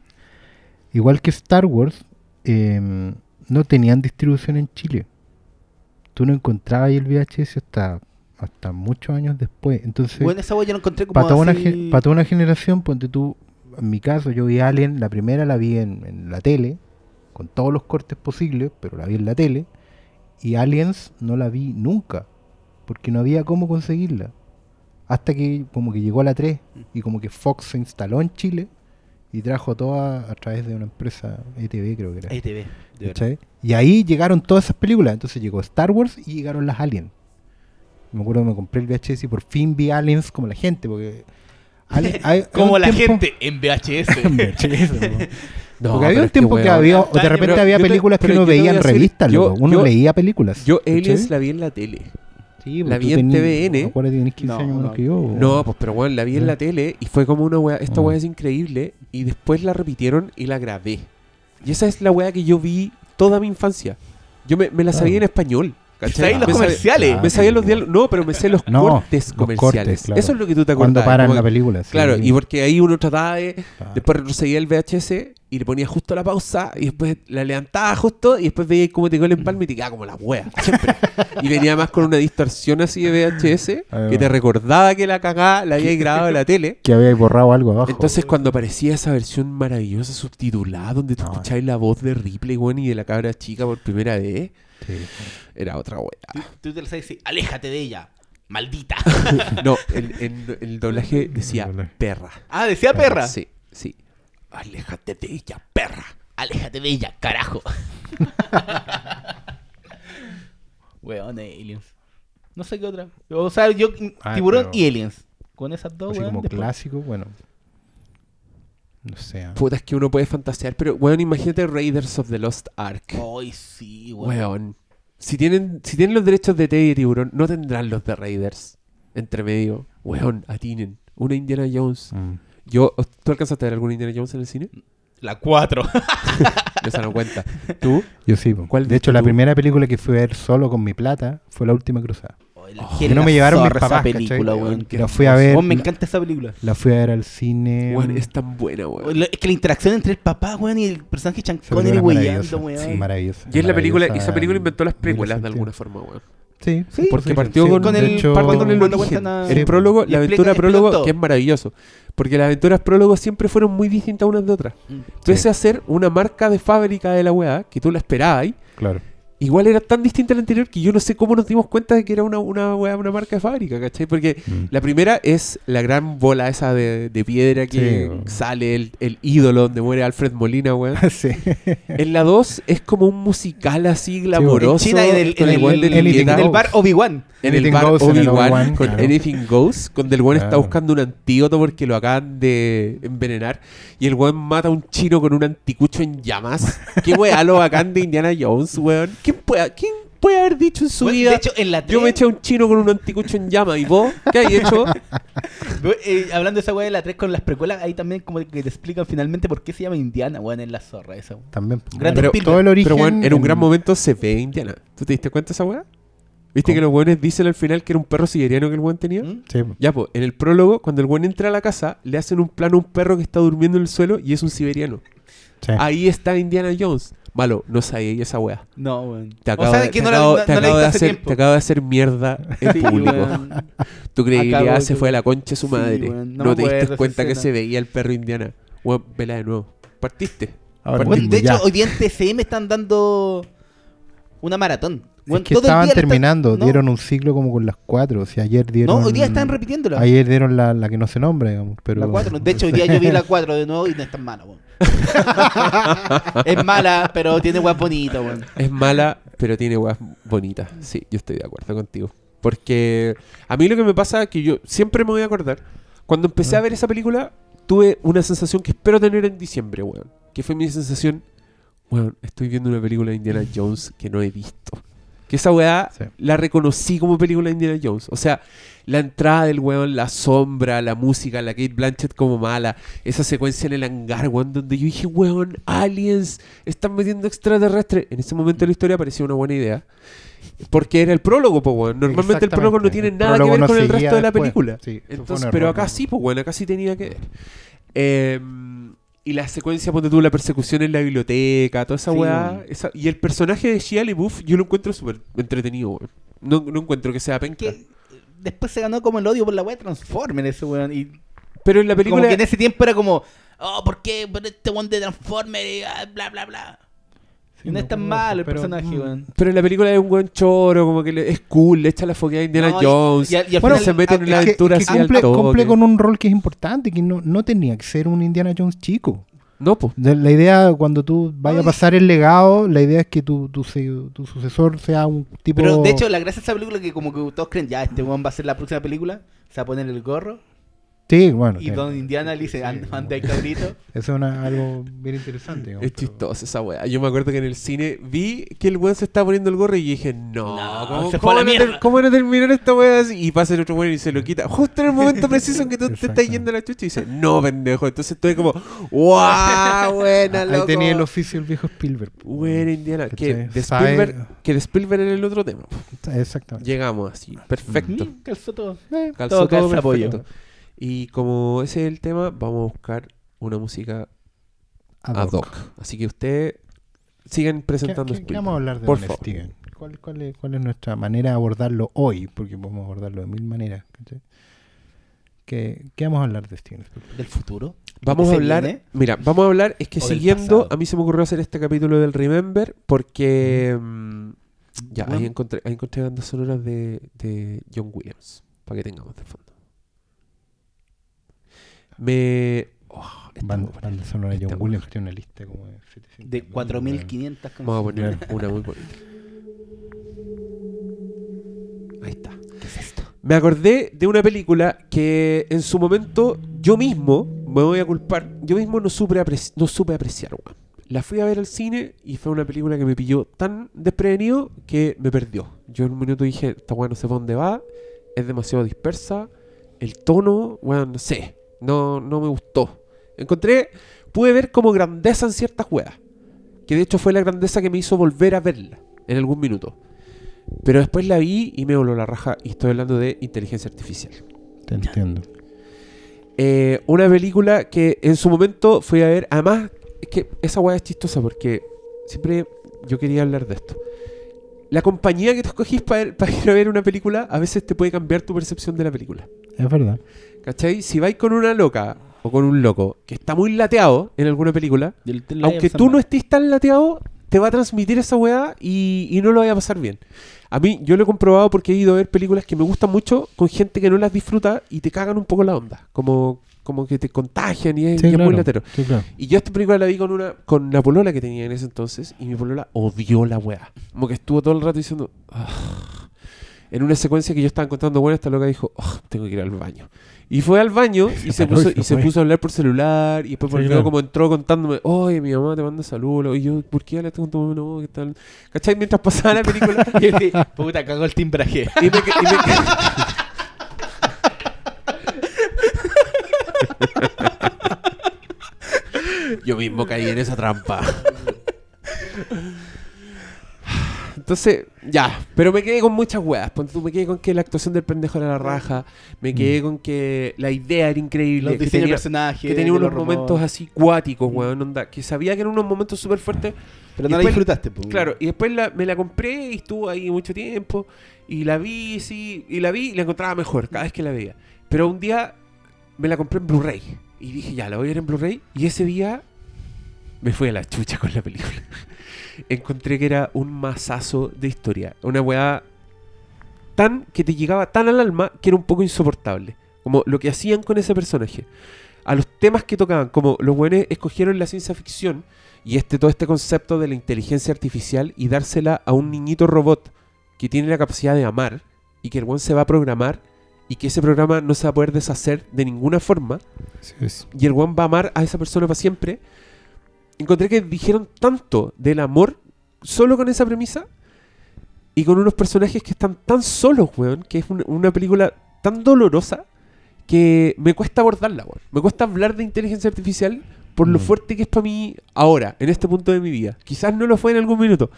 Igual que Star Wars, em, no tenían distribución en Chile. Tú no encontrabas ahí el VHS hasta, hasta muchos años después. Entonces, Bueno, esa yo lo encontré como para toda, una, así- gen- pa' toda una generación, ponte tú, en mi caso, yo vi Alien, la primera la vi en, en la tele, con todos los cortes posibles, pero la vi en la tele. Y Aliens no la vi nunca, porque no había cómo conseguirla. Hasta que como que llegó a la 3 y como que Fox se instaló en Chile y trajo toda a través de una empresa ETV creo que era. Ve. de verdad. ¿cachai? Y ahí llegaron todas esas películas. Entonces llegó Star Wars y llegaron las Aliens. Me acuerdo que me compré el VHS y por fin vi Aliens como la gente, porque... Alien- hay- [laughs] hay Como la tiempo- gente en VHS. [laughs] en VHS, [laughs] porque había un tiempo que, había, o de repente había te- películas que uno veía en revistas, yo- loco. uno yo- leía películas. Yo. Aliens la vi en la tele. Sí, la pues tú vi en TVN. 15 No, años menos no. que yo. No, pues pero bueno, la vi en la tele y fue como una weá, esta Mm. weá es increíble y después la repitieron y la grabé. Y esa es la weá que yo vi toda mi infancia. Yo me, me la sabía Claro. en español. ¿Cachai? ¿Sabes los Me sabía- comerciales? Me sabía los diálogos, no, pero me sé los No, cortes los comerciales. cortes, claro. Eso es lo que tú te acuerdas. Cuando paran como la película. sí. Claro, y porque ahí uno trataba de. Ah. Después retrocedía el VHS y le ponía justo la pausa y después la levantaba justo y después veía cómo te quedó el empalme y te quedaba como la wea, siempre. y venía más con una distorsión así de VHS que te recordaba que la cagada la había grabado en la tele. Que había borrado algo abajo. Entonces cuando aparecía esa versión maravillosa subtitulada donde tú No, escuchabas la voz de Ripley, weón, y de la cabra chica por primera vez, Sí. era otra wea. Tú, tú te lo sabes y dices, aléjate de ella, maldita. [laughs] No, el, el- el doblaje decía perra. ah, decía perra. Sí, sí. Aléjate de ella, perra. Aléjate de ella, carajo. [laughs] Weón, aliens. No sé qué otra. O sea, yo, Ah, tiburón pero- y aliens. Con esas dos, Así weón. como después- clásico, bueno. No sé. ah. Puta, es que uno puede fantasear, pero, weón, imagínate Raiders of the Lost Ark. Ay, sí, weón. Weón. Si tienen, si tienen los derechos de T y Tiburón, no tendrán los de Raiders. Entre medio. Weón, atinen. Una Indiana Jones. Mm. Yo, ¿Tú alcanzaste a ver alguna Indiana Jones en el cine? La 4. Esa no cuenta. ¿Tú? Yo sí. ¿Cuál de hecho, la tú? primera película que fui a ver solo con mi plata fue La Última Cruzada. Oh, que no me llevaron mis papás, esa película, weón. La fui a ver. Weón, me la- encanta esa película. La fui a ver al cine. Weón, es tan buena, weón. Es que la interacción entre el papá, weón, y el personaje Sean Connery weón. sí, maravillosa. Y es la película, esa película en inventó las precuelas de alguna forma, weón. Sí, Sí, Porque sí, partió sí. con, el- hecho, parte con el origen. a- El prólogo, la aventura prólogo, todo. que es maravilloso. Porque las aventuras prólogo siempre fueron muy distintas unas de otras. Mm. Pese a ser una marca de fábrica de la weá, que tú la esperabas, Claro. Igual era tan distinta a la anterior que yo no sé cómo nos dimos cuenta de que era una, una, weá, una marca de fábrica, ¿cachai? Porque Mm. la primera es la gran bola esa de, de piedra que Sí, sale el, el ídolo donde muere Alfred Molina, weón. [laughs] sí. En la 2 es como un musical así glamoroso. En China, en el, en bar Obi-Wan. En el Anything bar Goes en el Obi-Wan con claro. Anything Goes, donde el weón está buscando un antídoto porque lo acaban de envenenar y el weón mata a un chino con un anticucho en llamas. ¿Qué weá lo bacán de Indiana Jones, weón? ¿Quién puede, quién puede haber dicho en su Bueno, vida? de hecho, en la yo me 3, eché a un chino con un anticucho en llamas y vos, ¿qué hay hecho? [laughs] eh, hablando de esa weá de la 3 con las precuelas, ahí también como que te explican finalmente por qué se llama Indiana, weón, en la zorra esa. También. Grande Pero todo el origen. Pero weón, en un gran en- momento se ve Indiana. ¿Tú te diste cuenta de esa weá? ¿Viste ¿Cómo? que los weones dicen al final que era un perro siberiano que el weón tenía? ¿Mm? Sí, Ya, pues, en el prólogo, cuando el weón entra a la casa, le hacen un plano a un perro que está durmiendo en el suelo y es un siberiano. sí. Ahí está Indiana Jones. Malo, no sabía esa weá. No, weón. Te o acabo, sea, de, que te no acabo- te no acabo de hacer, tiempo. te acabo de hacer mierda [laughs] en Sí, público. weón. Tu credibilidad Acabo se de- fue a la concha de su Sí, madre. no te diste cuenta que se veía el perro Indiana. Weón, vela de nuevo. Partiste. Ahora Bueno, de hecho, ya. hoy día en TCM están dando una maratón. Es que todo el estaban día la están- terminando, no, dieron un ciclo como con las cuatro. O sea, ayer dieron. No, hoy día están repitiéndola. Ayer dieron la, la que no se nombra, digamos. Pero... La 4. De hecho, hoy [laughs] día yo vi la 4 de nuevo y no es tan mala, weón. [laughs] es mala, pero tiene weas bonitas, weón. Es mala, pero tiene weas bonitas. Sí, yo estoy de acuerdo contigo. Porque a mí lo que me pasa es que yo siempre me voy a acordar. Cuando empecé a ver esa película, tuve una sensación que espero tener en diciembre, weón. Que fue mi sensación, weón, estoy viendo una película de Indiana Jones que no he visto. Que esa weá Sí. la reconocí como película de Indiana Jones. O sea, la entrada del weón, la sombra, la música, la Kate Blanchett como mala, esa secuencia en el hangar, weón, donde yo dije, weón, aliens, están metiendo extraterrestres. En ese momento de la historia parecía una buena idea. Porque era el prólogo, pues, weón. Normalmente el prólogo no tiene nada que ver no con el resto de la película. Sí, Entonces, error, pero acá ¿no? sí, pues bueno, acá sí tenía que ver. Eh, y la secuencia, ponte tú, la persecución en la biblioteca, toda esa Sí, weá. esa- y el personaje de Shia LaBeouf, yo lo encuentro súper entretenido, weón. No, no encuentro que sea penca. Que eh, después se ganó como el odio por la wea Transformer ese weón. Y Pero en la película... como que en ese tiempo era como, oh, ¿por qué? Por este weón de Transformer y ah, bla, bla, bla. Sí, no es tan malo el pero, personaje, mm, weón. Pero en la película es un buen choro, como que le- es cool, le echa la foqueada a Indiana No, Jones. y al- y al bueno, final- se meten en que- aventura que así al cumple, toque. cumple con un rol que es importante, que no, no tenía que ser un Indiana Jones chico. No, pues. La idea, cuando tú vayas a pasar el legado, la idea es que tu, tu, sucesor sea un tipo... Pero de hecho, la gracia de esa película es que como que todos creen, ya, este weón va a ser la próxima película, se va a poner el gorro, Sí, bueno. y sí. Don Indiana le dice, "Anda- anda ahí, cabrito. Eso [laughs] es una- algo bien interesante. digamos, Es pero- chistosa esa weá. Yo me acuerdo que en el cine vi que el weón se estaba poniendo el gorro y dije, no, No, ¿cómo, se cómo terminar esta weá así? Y pasa el otro weón y se lo quita. Justo en el momento preciso en que tú te estás yendo a la chucha y dice, no, pendejo. Entonces estoy como, ¡guau! [laughs] Buena, Ahí loco. tenía el oficio el viejo Spielberg. Buena Indiana. Que de, Sabe- Spielberg, que de Spielberg era el otro tema. Exactamente. Llegamos así, perfecto. Mm, Calzó todo. Calzó Todo todo, calza perfecto. Y como ese es el tema, vamos a buscar una música Ad ad hoc. Así que ustedes sigan ¿Qué, presentando qué- vamos a hablar de Por favor. Steven? ¿Cuál, cuál, es, cuál es nuestra manera de abordarlo hoy? Porque podemos abordarlo de mil maneras. ¿cachai? ¿Qué, qué vamos a hablar de Steven Spielberg? ¿Del futuro? Vamos a hablar, viene? mira, vamos a hablar, es que ¿O del siguiendo, a mí se me ocurrió hacer este capítulo del Remember porque mm, ya, ahí encontré, ahí encontré bandas sonoras de, de John Williams, para que tengamos de fondo. Me... oh, Banda, banda sonora de John Williams tiene una lista como de 700. De 4.500 canciones. Vamos a poner una muy bonita. Ahí está. ¿Qué es esto? Me acordé de una película que en su momento yo mismo, me voy a culpar, yo mismo no supe, apreci- no supe apreciar. weón. La fui a ver al cine y fue una película que me pilló tan desprevenido que me perdió. Yo en un minuto dije, esta weá no sé para dónde va, es demasiado dispersa, el tono, weón, no sé, no, no me gustó. Encontré, pude ver como grandeza en ciertas weas, que de hecho fue la grandeza que me hizo volver a verla en algún minuto. Pero después la vi y me voló la raja y estoy hablando de inteligencia artificial. Te entiendo. Eh, una película que en su momento fui a ver. Además, es que esa weá es chistosa porque siempre yo quería hablar de esto. la compañía que tú escogís para ir a ver una película a veces te puede cambiar tu percepción de la película. Es verdad. ¿Cachai? Si vais con una loca o con un loco que está muy lateado en alguna película, aunque tú no estés tan lateado, te va a transmitir esa weá y, y no lo vaya a pasar bien. A mí, yo lo he comprobado porque he ido a ver películas que me gustan mucho con gente que no las disfruta y te cagan un poco la onda. Como, como que te contagian y es, Sí, y es claro. muy latero. Sí, claro. Y yo esta película la vi con una con la polola que tenía en ese entonces y mi polola odió la weá. Como que estuvo todo el rato diciendo... "Ah". En una secuencia que yo estaba encontrando buena, esta loca dijo, "Ah, tengo que ir al baño. Y fue al baño y [laughs] se, y puso, y se puso a hablar por celular y después Sí, volvió claro. como entró contándome, oye, mi mamá te manda saludos. Y yo, ¿por qué tengo con tu mamá? No, ¿qué tal? ¿Cachai? Mientras pasaba la película. [laughs] Y él puta, cagó el timbraje. [laughs] y me, y me- Yo mismo caí en esa trampa. Entonces, ya, pero me quedé con muchas weas. Me quedé con que la actuación del pendejo era la raja. Me quedé con que la idea era increíble. Los que diseños de tenía, personajes. que tenía unos momentos robots. así cuáticos, weón. Onda, que sabía que eran unos momentos súper fuertes. Pero y no la después- disfrutaste, pues. Claro, y después la- me la compré y estuvo ahí mucho tiempo. Y la vi, sí, y la vi y la encontraba mejor cada vez que la veía. Pero un día me la compré en Blu-ray. Y dije, ya, la voy a ver en Blu-ray. Y ese día me fui a la chucha con la película. [laughs] Encontré que era un masazo de historia. Una weá tan que te llegaba tan al alma que era un poco insoportable. Como lo que hacían con ese personaje. A los temas que tocaban, como los buenos escogieron la ciencia ficción y este todo este concepto de la inteligencia artificial y dársela a un niñito robot que tiene la capacidad de amar y que el buen se va a programar y que ese programa no se va a poder deshacer de ninguna forma Sí, y el one va a amar a esa persona para siempre. Encontré que dijeron tanto del amor solo con esa premisa y con unos personajes que están tan solos, weón, que es un- una película tan dolorosa que me cuesta abordarla, weón. Me cuesta hablar de inteligencia artificial por lo Mm. fuerte que es para mí ahora, en este punto de mi vida. Quizás no lo fue en algún minuto,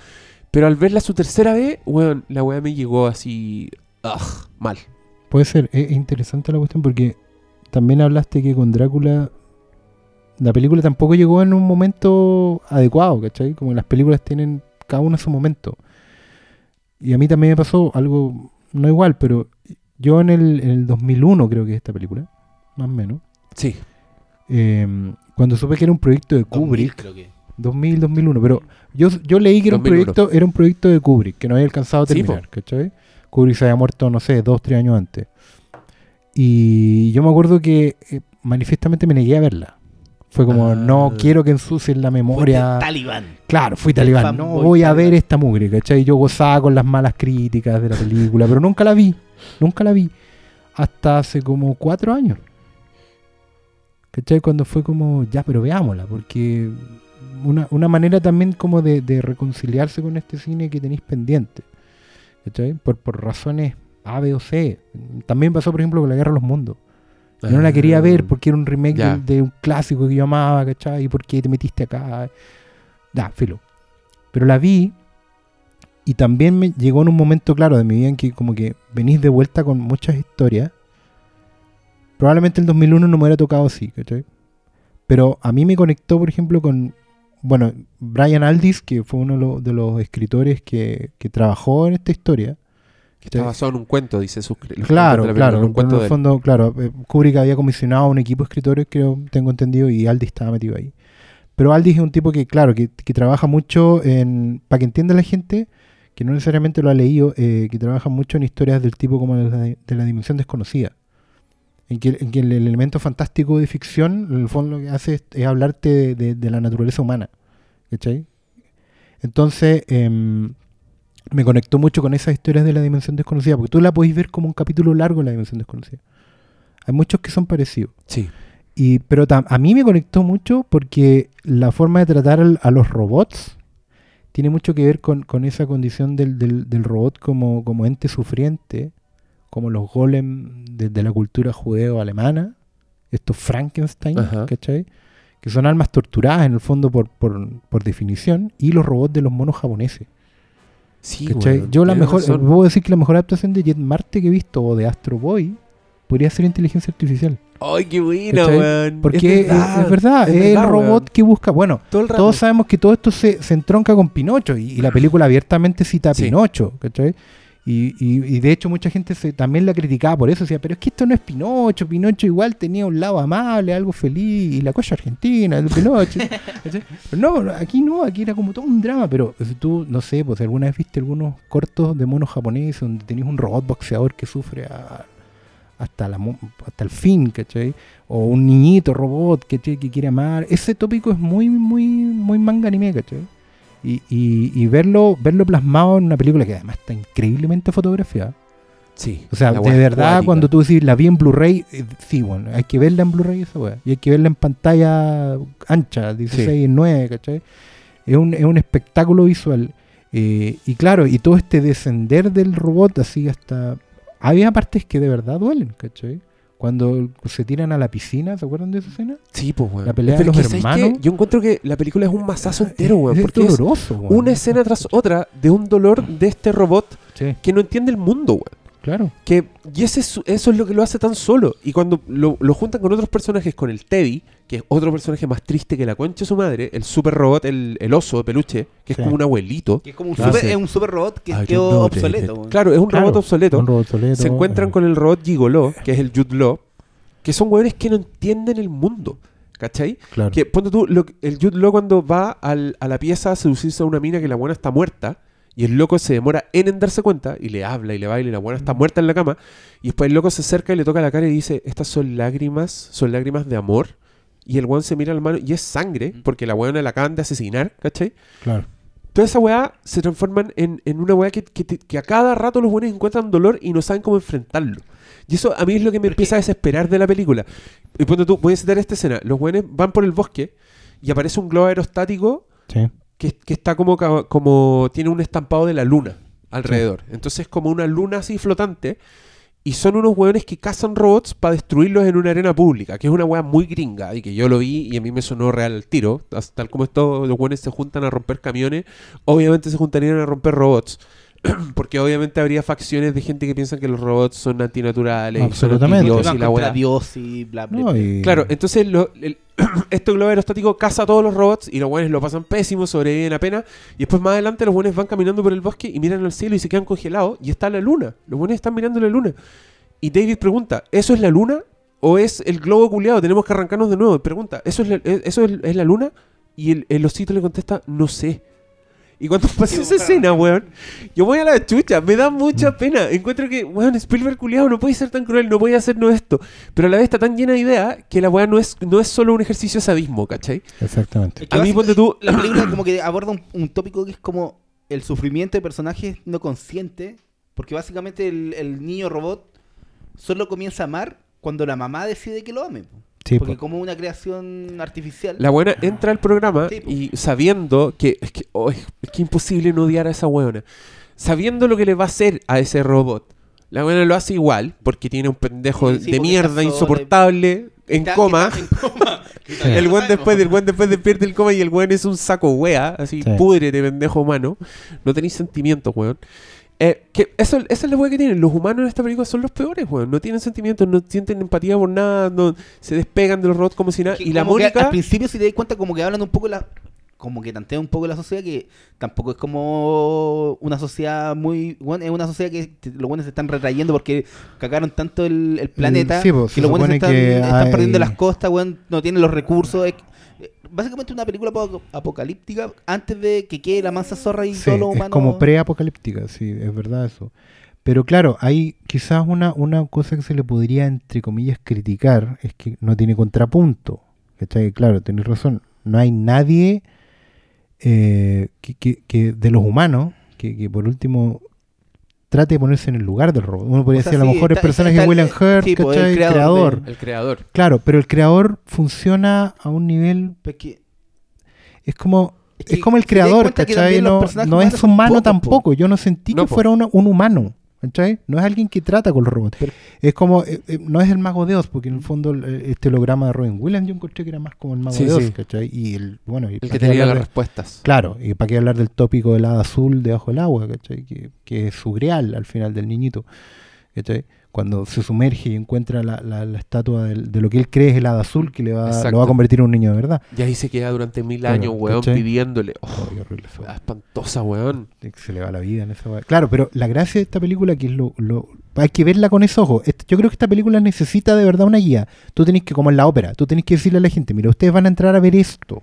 pero al verla su tercera vez, weón, la weá me llegó así, ugh, mal. Puede ser, es interesante la cuestión porque también hablaste que con Drácula la película tampoco llegó en un momento adecuado, ¿cachai? Como las películas tienen cada una su momento. Y a mí también me pasó algo, no igual, pero yo en el, en el 2001 creo que es esta película, más o menos, Sí, eh, cuando supe que era un proyecto de 2000, Kubrick, creo que. 2000, 2001, pero yo, yo leí que era un 2001. proyecto era un proyecto de Kubrick, que no había alcanzado a Sí, terminar, ¿cachai? Kubrick se había muerto, no sé, dos, tres años antes. Y yo me acuerdo que eh, manifiestamente me negué a verla. Fue como, Ah. no quiero que ensucien la memoria. Talibán. Claro, fui talibán. No voy a talibán. ver esta mugre, ¿cachai? Yo gozaba con las malas críticas de la película, pero nunca la vi. Nunca la vi. Hasta hace como cuatro años. ¿Cachai? Cuando fue como, ya, pero veámosla, porque una, una manera también como de, de reconciliarse con este cine que tenéis pendiente. ¿Cachai? Por, por razones A, B o C. También pasó, por ejemplo, con La Guerra de los Mundos. Yo no la quería ver porque era un remake de, un clásico que yo amaba, ¿cachai? ¿Y por qué te metiste acá? Ya, filo. Pero la vi y también me llegó en un momento claro de mi vida en que como que venís de vuelta con muchas historias. Probablemente el 2001 no me hubiera tocado así, ¿cachai? Pero a mí me conectó, por ejemplo, con, bueno, Brian Aldiss, que fue uno de los, de los escritores que, que trabajó en esta historia. Está basado en un cuento, dice sus Claro, claro. en un en cuento el de él. fondo, claro, eh, Kubrick había comisionado a un equipo de escritores, creo, tengo entendido, y Aldi estaba metido ahí. Pero Aldi es un tipo que, claro, que, que trabaja mucho en, para que entienda la gente, que no necesariamente lo ha leído, eh, que trabaja mucho en historias del tipo como de la, de la dimensión desconocida. En que, en que el, el elemento fantástico de ficción, en el fondo lo que hace es, es hablarte de, de- de la naturaleza humana. ¿Cachai? Entonces, em, me conectó mucho con esas historias de la dimensión desconocida, porque tú la podéis ver como un capítulo largo en la dimensión desconocida. Hay muchos que son parecidos. Sí. Y, pero tam- a mí me conectó mucho porque la forma de tratar al- a los robots tiene mucho que ver con, con esa condición del, del- del robot como, como ente sufriente, como los golem de, de la cultura judeo-alemana, estos Frankenstein, Ajá. ¿cachai? Que son almas torturadas en el fondo por, por, por definición, y los robots de los monos japoneses. Sí, Yo la mejor, razón. puedo decir que la mejor adaptación de Jet Marte que he visto o de Astro Boy podría ser inteligencia artificial. ¡Ay, qué buena, ¿Cachai? weón! Porque es verdad, es, verdad, es el verdad, robot weón. que busca. Bueno, todos sabemos que todo esto se, se entronca con Pinocho y, y la película abiertamente cita a Sí. Pinocho, ¿cachai? Y, y- y de hecho mucha gente se, también la criticaba por eso, decía, pero es que esto no es Pinocho, Pinocho igual tenía un lado amable, algo feliz, y la cosa argentina, el Pinocho. [laughs] Pero no, aquí no, aquí era como todo un drama, pero si tú, no sé, pues alguna vez viste algunos cortos de monos japoneses donde tenías un robot boxeador que sufre a- hasta, la, hasta el fin, ¿cachai? O un niñito robot que, que quiere amar. Ese tópico es muy, muy, muy manga anime, ¿cachai? Y, y, y verlo, verlo plasmado en una película que además está increíblemente fotografiada. Sí. O sea, de verdad, cuando tú decís la vi en Blu-ray, eh, sí, bueno, hay que verla en Blu-ray esa weá. Y hay que verla en pantalla ancha, 16 9, ¿cachai? Es un, es un espectáculo visual. Eh, y claro, y todo este descender del robot así hasta... Había partes que de verdad duelen, ¿cachai? Cuando se tiran a la piscina, ¿se acuerdan de esa escena? Sí, pues, weón. La pelea Pero de los es que, ¿sabes hermanos. Yo encuentro que la película es un masazo entero, weón. es Porque doloroso, una escena tras otra de un dolor de este robot Sí, que no entiende el mundo, weón. Claro. Que, y ese es su- eso es lo que lo hace tan solo. Y cuando lo, lo juntan con otros personajes, con el Teddy, que es otro personaje más triste que la concha de su madre, el super robot, el, el oso de peluche, que es Sí. como un abuelito. Que es como un, Claro. super, Sí. es un super robot que don't quedó obsoleto. Claro, es un Claro, robot obsoleto. Un robot obsoleto, Se encuentran eh, con el robot Gigolo, que es el Jude Law, que son hueones que no entienden el mundo. ¿Cachai? Claro. Que ponte tú, lo que- el Jude Law cuando va al- a la pieza a seducirse a una mina que la buena está muerta, y el loco se demora en en darse cuenta, y le habla y le baila, y la buena está muerta en la cama, y después el loco se acerca y le toca la cara y dice, estas son lágrimas, son lágrimas de amor, y el weón se mira al mano y es sangre, porque la buena la acaban de asesinar, ¿cachai? Claro. Toda esa weá se transforman en, en una weá que, que a cada rato los buenos encuentran dolor y no saben cómo enfrentarlo. Y eso a mí es lo que me empieza a desesperar de la película. Y ponte tú, voy a citar esta escena. Los buenos van por el bosque y aparece un globo aerostático Sí. Que, que está como, como. tiene un estampado de la luna alrededor. Entonces, como una luna así flotante. Y son unos hueones que cazan robots para destruirlos en una arena pública, que es una hueá muy gringa y que yo lo vi y a mí me sonó real al tiro. Tal como estos los hueones se juntan a romper camiones, obviamente se juntarían a romper robots. [clears throat] Porque obviamente habría facciones de gente que piensan que los robots son antinaturales son Absolutamente. Van y la. Dios y bla, bla, No, bla. y- Claro, entonces lo- el- [clears throat] este globo aerostático caza a todos los robots y los buenos lo pasan pésimo, sobreviven apenas. Y después más adelante los buenos van caminando por el bosque y miran al cielo y se quedan congelados y está la luna. Los buenos están mirando la luna. Y David pregunta, ¿eso es la luna o es el globo culeado? Tenemos que arrancarnos de nuevo. Pregunta, ¿eso es la, eh, eso es, es la luna? Y el, el osito le contesta, no sé. Y cuando pasa esa escena, weón, yo voy a la chucha, me da mucha pena. Encuentro que, weón, Spielberg culiado no puede ser tan cruel, no puede hacernos esto. Pero a la vez está tan llena de ideas que la weá no es, no es solo un ejercicio de sadismo, ¿cachai? Exactamente. A mí, ponte tú- La película como que aborda un, un tópico que es como el sufrimiento de personajes no conscientes. Porque básicamente el, el niño robot solo comienza a amar cuando la mamá decide que lo ame. Sí, Porque po. como una creación artificial. La buena entra al programa Sí, po. y sabiendo que es que, oh, es es que imposible no odiar a esa weona. Sabiendo lo que le va a hacer a ese robot. La buena lo hace igual porque tiene un pendejo Sí, sí, de mierda insoportable en Está- coma. está en coma. [laughs] El buen después, el buen después despierta el coma y el buen es un saco wea, así Sí. pudre pendejo humano. No tenéis sentimientos, weón. Eh, que eso, esa es la wea que tienen. Los humanos en esta película son los peores, weón. No tienen sentimientos, no sienten empatía por nada, no, se despegan de los robots como si nada. Y la Mónica. Al principio, si te das cuenta, como que hablan un poco la. Como que tantea un poco la sociedad, que tampoco es como una sociedad muy. Bueno, es una sociedad que te- los buenos se están retrayendo porque cagaron tanto el, el planeta. sí, pues, que los buenos están, que están hay- perdiendo las costas, weón, no tienen los recursos. es- básicamente una película apo- apocalíptica antes de que quede la mansa zorra y Sí, todos los es como pre-apocalíptica, sí, es verdad eso. Pero claro, hay quizás una, una cosa que se le podría, entre comillas, criticar, es que no tiene contrapunto. ¿cachai? Claro, tenés razón, no hay nadie eh, que, que- que de los humanos que, que por último trate de ponerse en el lugar del robot. Uno podría O sea, decir a lo sí, mejor el está- personaje está de el- William Hurt, sí, el ¿cachai? el creador de- El creador. Claro, pero el creador funciona a un nivel Pues que- es como Es como el creador, ¿cachai? No, no es humano po. tampoco. Yo no sentí No, que po. fuera una- un humano. ¿Cachai? No es alguien que trata con los robots. Pero- es como, eh, eh, no es el mago de Oz, porque en el fondo eh, este holograma de Robin Williams yo encontré que era más como el mago Sí, de Oz, sí. ¿cachai? Y el, bueno, y El que tenía las de- respuestas. Claro, y para qué hablar del tópico del hada azul debajo del agua, ¿cachai? Que, que es su grial al final del niñito. ¿cachai? Cuando se sumerge y encuentra la, la- la estatua de lo que él cree es el hada azul que le va, Exacto. lo va a convertir en un niño de verdad. Y ahí se queda durante mil Claro, años, weón, ¿cachai? pidiéndole. Oh, Oh, qué horrible espantosa, weón. Se le va la vida en esa weá. Claro, pero la gracia de esta película que es lo, lo- hay que verla con esos ojos. Est- Yo creo que esta película necesita de verdad una guía. Tú tenés que, como en la ópera, tú tenés que decirle a la gente, mira, ustedes van a entrar a ver esto.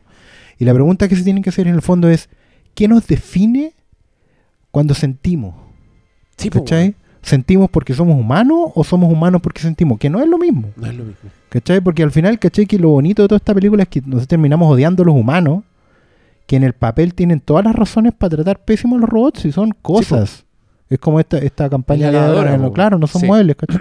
Y la pregunta que se tienen que hacer en el fondo es, ¿qué nos define cuando sentimos? Sí, ¿Cachai? ¿Sentimos porque somos humanos o somos humanos porque sentimos? Que no es lo mismo. No es lo mismo. ¿Cachai? Porque al final, ¿cachai? Que lo bonito de toda esta película es que nos terminamos odiando a los humanos, que en el papel tienen todas las razones para tratar pésimo a los robots y son cosas. es como esta, esta campaña de ahora, no, claro, no son Sí. muebles, [clears throat] ¿cachai?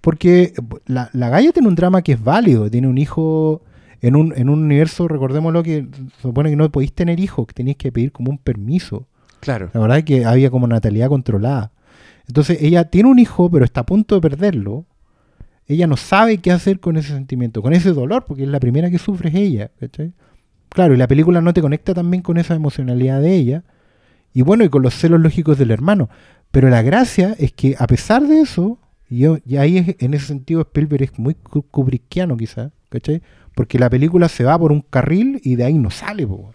Porque eh, la, la Gaia tiene un drama que es válido, tiene un hijo en un, en un universo, recordémoslo que se supone que no podéis tener hijos, que tenéis que pedir como un permiso. Claro. La verdad es que había como natalidad controlada. Entonces ella tiene un hijo, pero está a punto de perderlo. Ella no sabe qué hacer con ese sentimiento, con ese dolor, porque es la primera que sufre es ella. ¿cachai? Claro, y la película no te conecta también con esa emocionalidad de ella. Y bueno, y con los celos lógicos del hermano. Pero la gracia es que a pesar de eso, y, ahí es- en ese sentido Spielberg es muy Ku- Kubrickiano quizás, ¿cachai? Porque la película se va por un carril y de ahí no sale, po.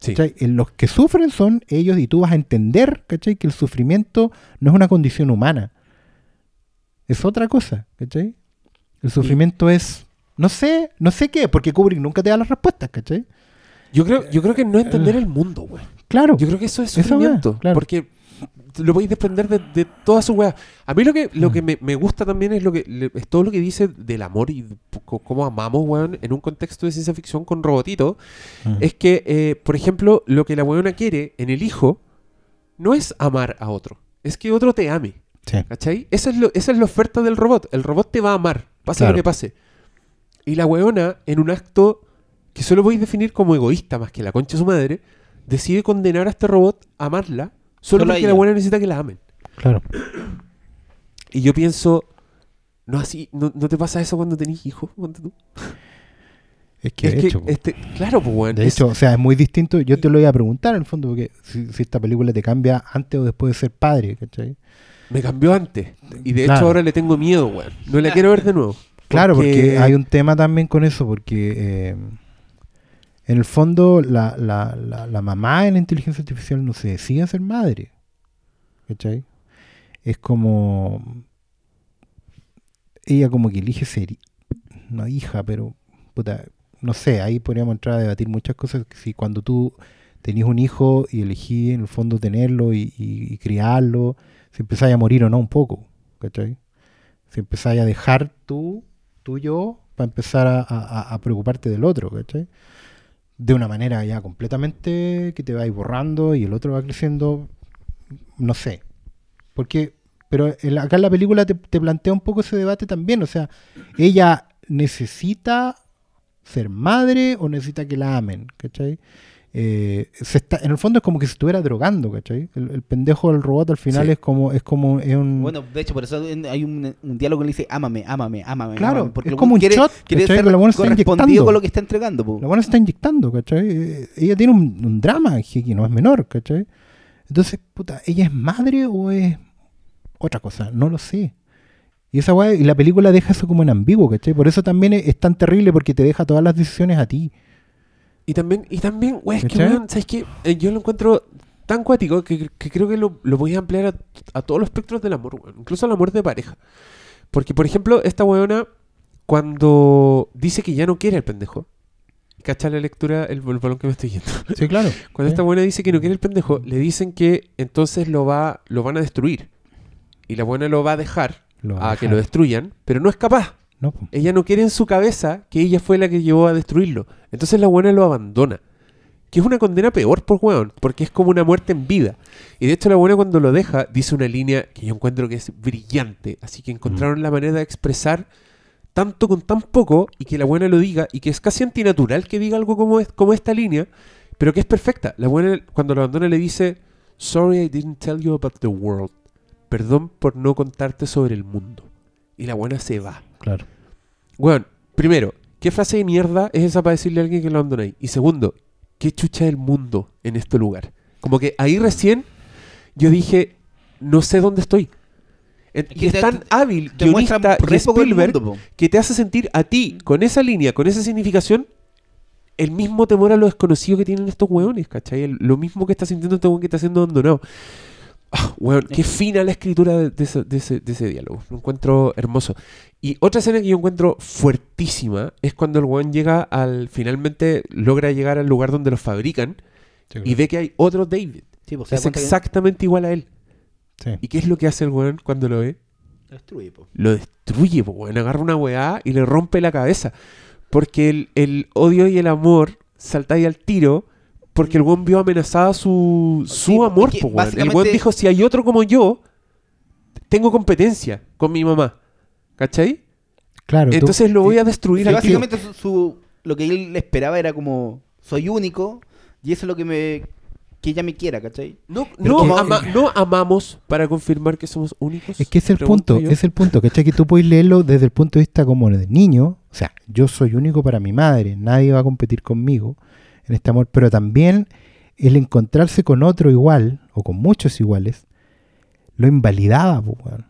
Sí. Los que sufren son ellos y tú vas a entender, ¿cachai? Que el sufrimiento no es una condición humana. Es otra cosa, ¿cachai? El sufrimiento es, no sé, no sé qué, porque Kubrick nunca te da las respuestas, ¿cachai? Yo creo, yo creo que no entender el mundo, weón. Claro, Yo creo que eso es sufrimiento. claro. Porque lo podéis desprender de, de toda su weá. A mí lo que, lo que me, me gusta también es lo que le- es todo lo que dice del amor y cómo amamos, weón, en un contexto de ciencia ficción con robotito. Mm. Es que, eh, por ejemplo, lo que la weona quiere en el hijo no es amar a otro. Es que otro te ame. Sí. ¿Cachai? Esa es, lo- esa es la oferta del robot. El robot te va a amar, pase Claro. lo que pase. Y la weona, en un acto que solo voy a definir como egoísta más que la concha de su madre, decide condenar a este robot a amarla solo, porque la weona necesita que la amen. claro. Y yo pienso, no así, no, ¿no te pasa eso cuando tenés hijos? Tú? Es que Es de que, hecho, este, claro, pues, weón. de es- hecho, o sea, es muy distinto. Yo te lo iba a preguntar en el fondo, porque si, si esta película te cambia antes o después de ser padre, ¿cachai? me cambió antes. Y de hecho ahora le tengo miedo, weón. No la quiero ver de nuevo. Claro, porque hay un tema también con eso, porque eh, en el fondo la, la, la, mamá en la inteligencia artificial no se decide ser madre. ¿Cachai? Es como... Ella como que elige ser, no hija, pero... Puta, no sé, ahí podríamos entrar a debatir muchas cosas. Si cuando tú tenías un hijo y elegí en el fondo tenerlo y, y- criarlo, si empezáis a morir o no un poco, ¿cachai? Si empezáis a dejar tú, tú yo, para empezar a- a preocuparte del otro, ¿cachai? De una manera ya completamente que te vais borrando y el otro va creciendo, no sé. Porque, pero en acá en la película te, te plantea un poco ese debate también, o sea, ella necesita ser madre o necesita que la amen, ¿cachai? Eh, se está, en el fondo es como que se estuviera drogando, ¿cachai? El, el pendejo del robot al final Sí. es como, es como, es un... Bueno, de hecho, por eso hay un, un diálogo que le dice, ámame, ámame, ámame. Claro, ámame", porque es como un quiere, shot, quiere ser la buena está correspondido inyectando. con lo que está entregando. po. La buena se está inyectando, ¿cachai? Eh, ella tiene un, un drama que que no es menor, ¿cachai? Entonces, puta, ¿ella es madre o es otra cosa? No lo sé. Y esa weá, y la película deja eso como en ambiguo, ¿cachai? Por eso también es, es tan terrible porque te deja todas las decisiones a ti. Y también, y también, güey, es que, weón, ¿sabes qué? Eh, yo lo encuentro tan cuático que, que creo que lo, lo voy a ampliar a, a todos los espectros del amor, weón. Incluso al amor de pareja. Porque, por ejemplo, esta weona, cuando dice que ya no quiere el pendejo, ¿cachai la lectura, el, el balón que me estoy yendo? [laughs] Sí, claro. [laughs] Cuando Sí. esta buena dice que no quiere el pendejo, le dicen que entonces lo va lo van a destruir. Y la buena lo va a dejar va a a que lo destruyan, pero no es capaz. No. Ella no quiere en su cabeza que ella fue la que llevó a destruirlo. Entonces la buena lo abandona. Que es una condena peor por weón, porque es como una muerte en vida. Y de hecho la buena cuando lo deja dice una línea que yo encuentro que es brillante. Así que encontraron la manera de expresar tanto con tan poco y que la buena lo diga y que es casi antinatural que diga algo como, es, como esta línea, pero que es perfecta. La buena cuando lo abandona le dice, sorry I didn't tell you about the world. Perdón por no contarte sobre el mundo. Y la buena se va. Claro. Bueno, primero, ¿qué frase de mierda es esa para decirle a alguien que lo abandonáis? Y segundo, ¿qué chucha del mundo en este lugar? Como que ahí recién yo dije, no sé dónde estoy. Es y que es te- tan hábil, te guionista y Spielberg, mundo, que te hace sentir a ti, con esa línea, con esa significación, el mismo temor a lo desconocido que tienen estos weones, ¿cachai? El- lo mismo que está sintiendo este weón que está siendo abandonado. Weón, qué fina la escritura de, de ese, de ese- de ese diálogo. Lo encuentro hermoso. Y otra escena que yo encuentro fuertísima es cuando el weón llega al. Finalmente logra llegar al lugar donde los fabrican y ve que hay otro David. Sí, pues, Es que exactamente igual a él. Sí. ¿Y qué es lo que hace el weón cuando lo ve? lo destruye, po. lo destruye, po, weón. Agarra una weá y le rompe la cabeza. Porque el, el odio y el amor saltáis al tiro porque el weón vio amenazada su, su Sí, amor, po, weón. El weón dijo, si hay otro como yo, tengo competencia con mi mamá. ¿Cachai? Claro, tú- Entonces lo voy a destruir Sí, al tiro. básicamente su, su- lo que él esperaba era como, soy único y eso es lo que me que ella me quiera, ¿cachai? No, no, como- ama- no amamos para confirmar que somos únicos. Es que es el punto, yo. es el punto, ¿cachai? Que tú puedes leerlo desde el punto de vista como de niño, o sea, yo soy único para mi madre, nadie va a competir conmigo en este amor, pero también el encontrarse con otro igual, o con muchos iguales, lo invalidaba, weón.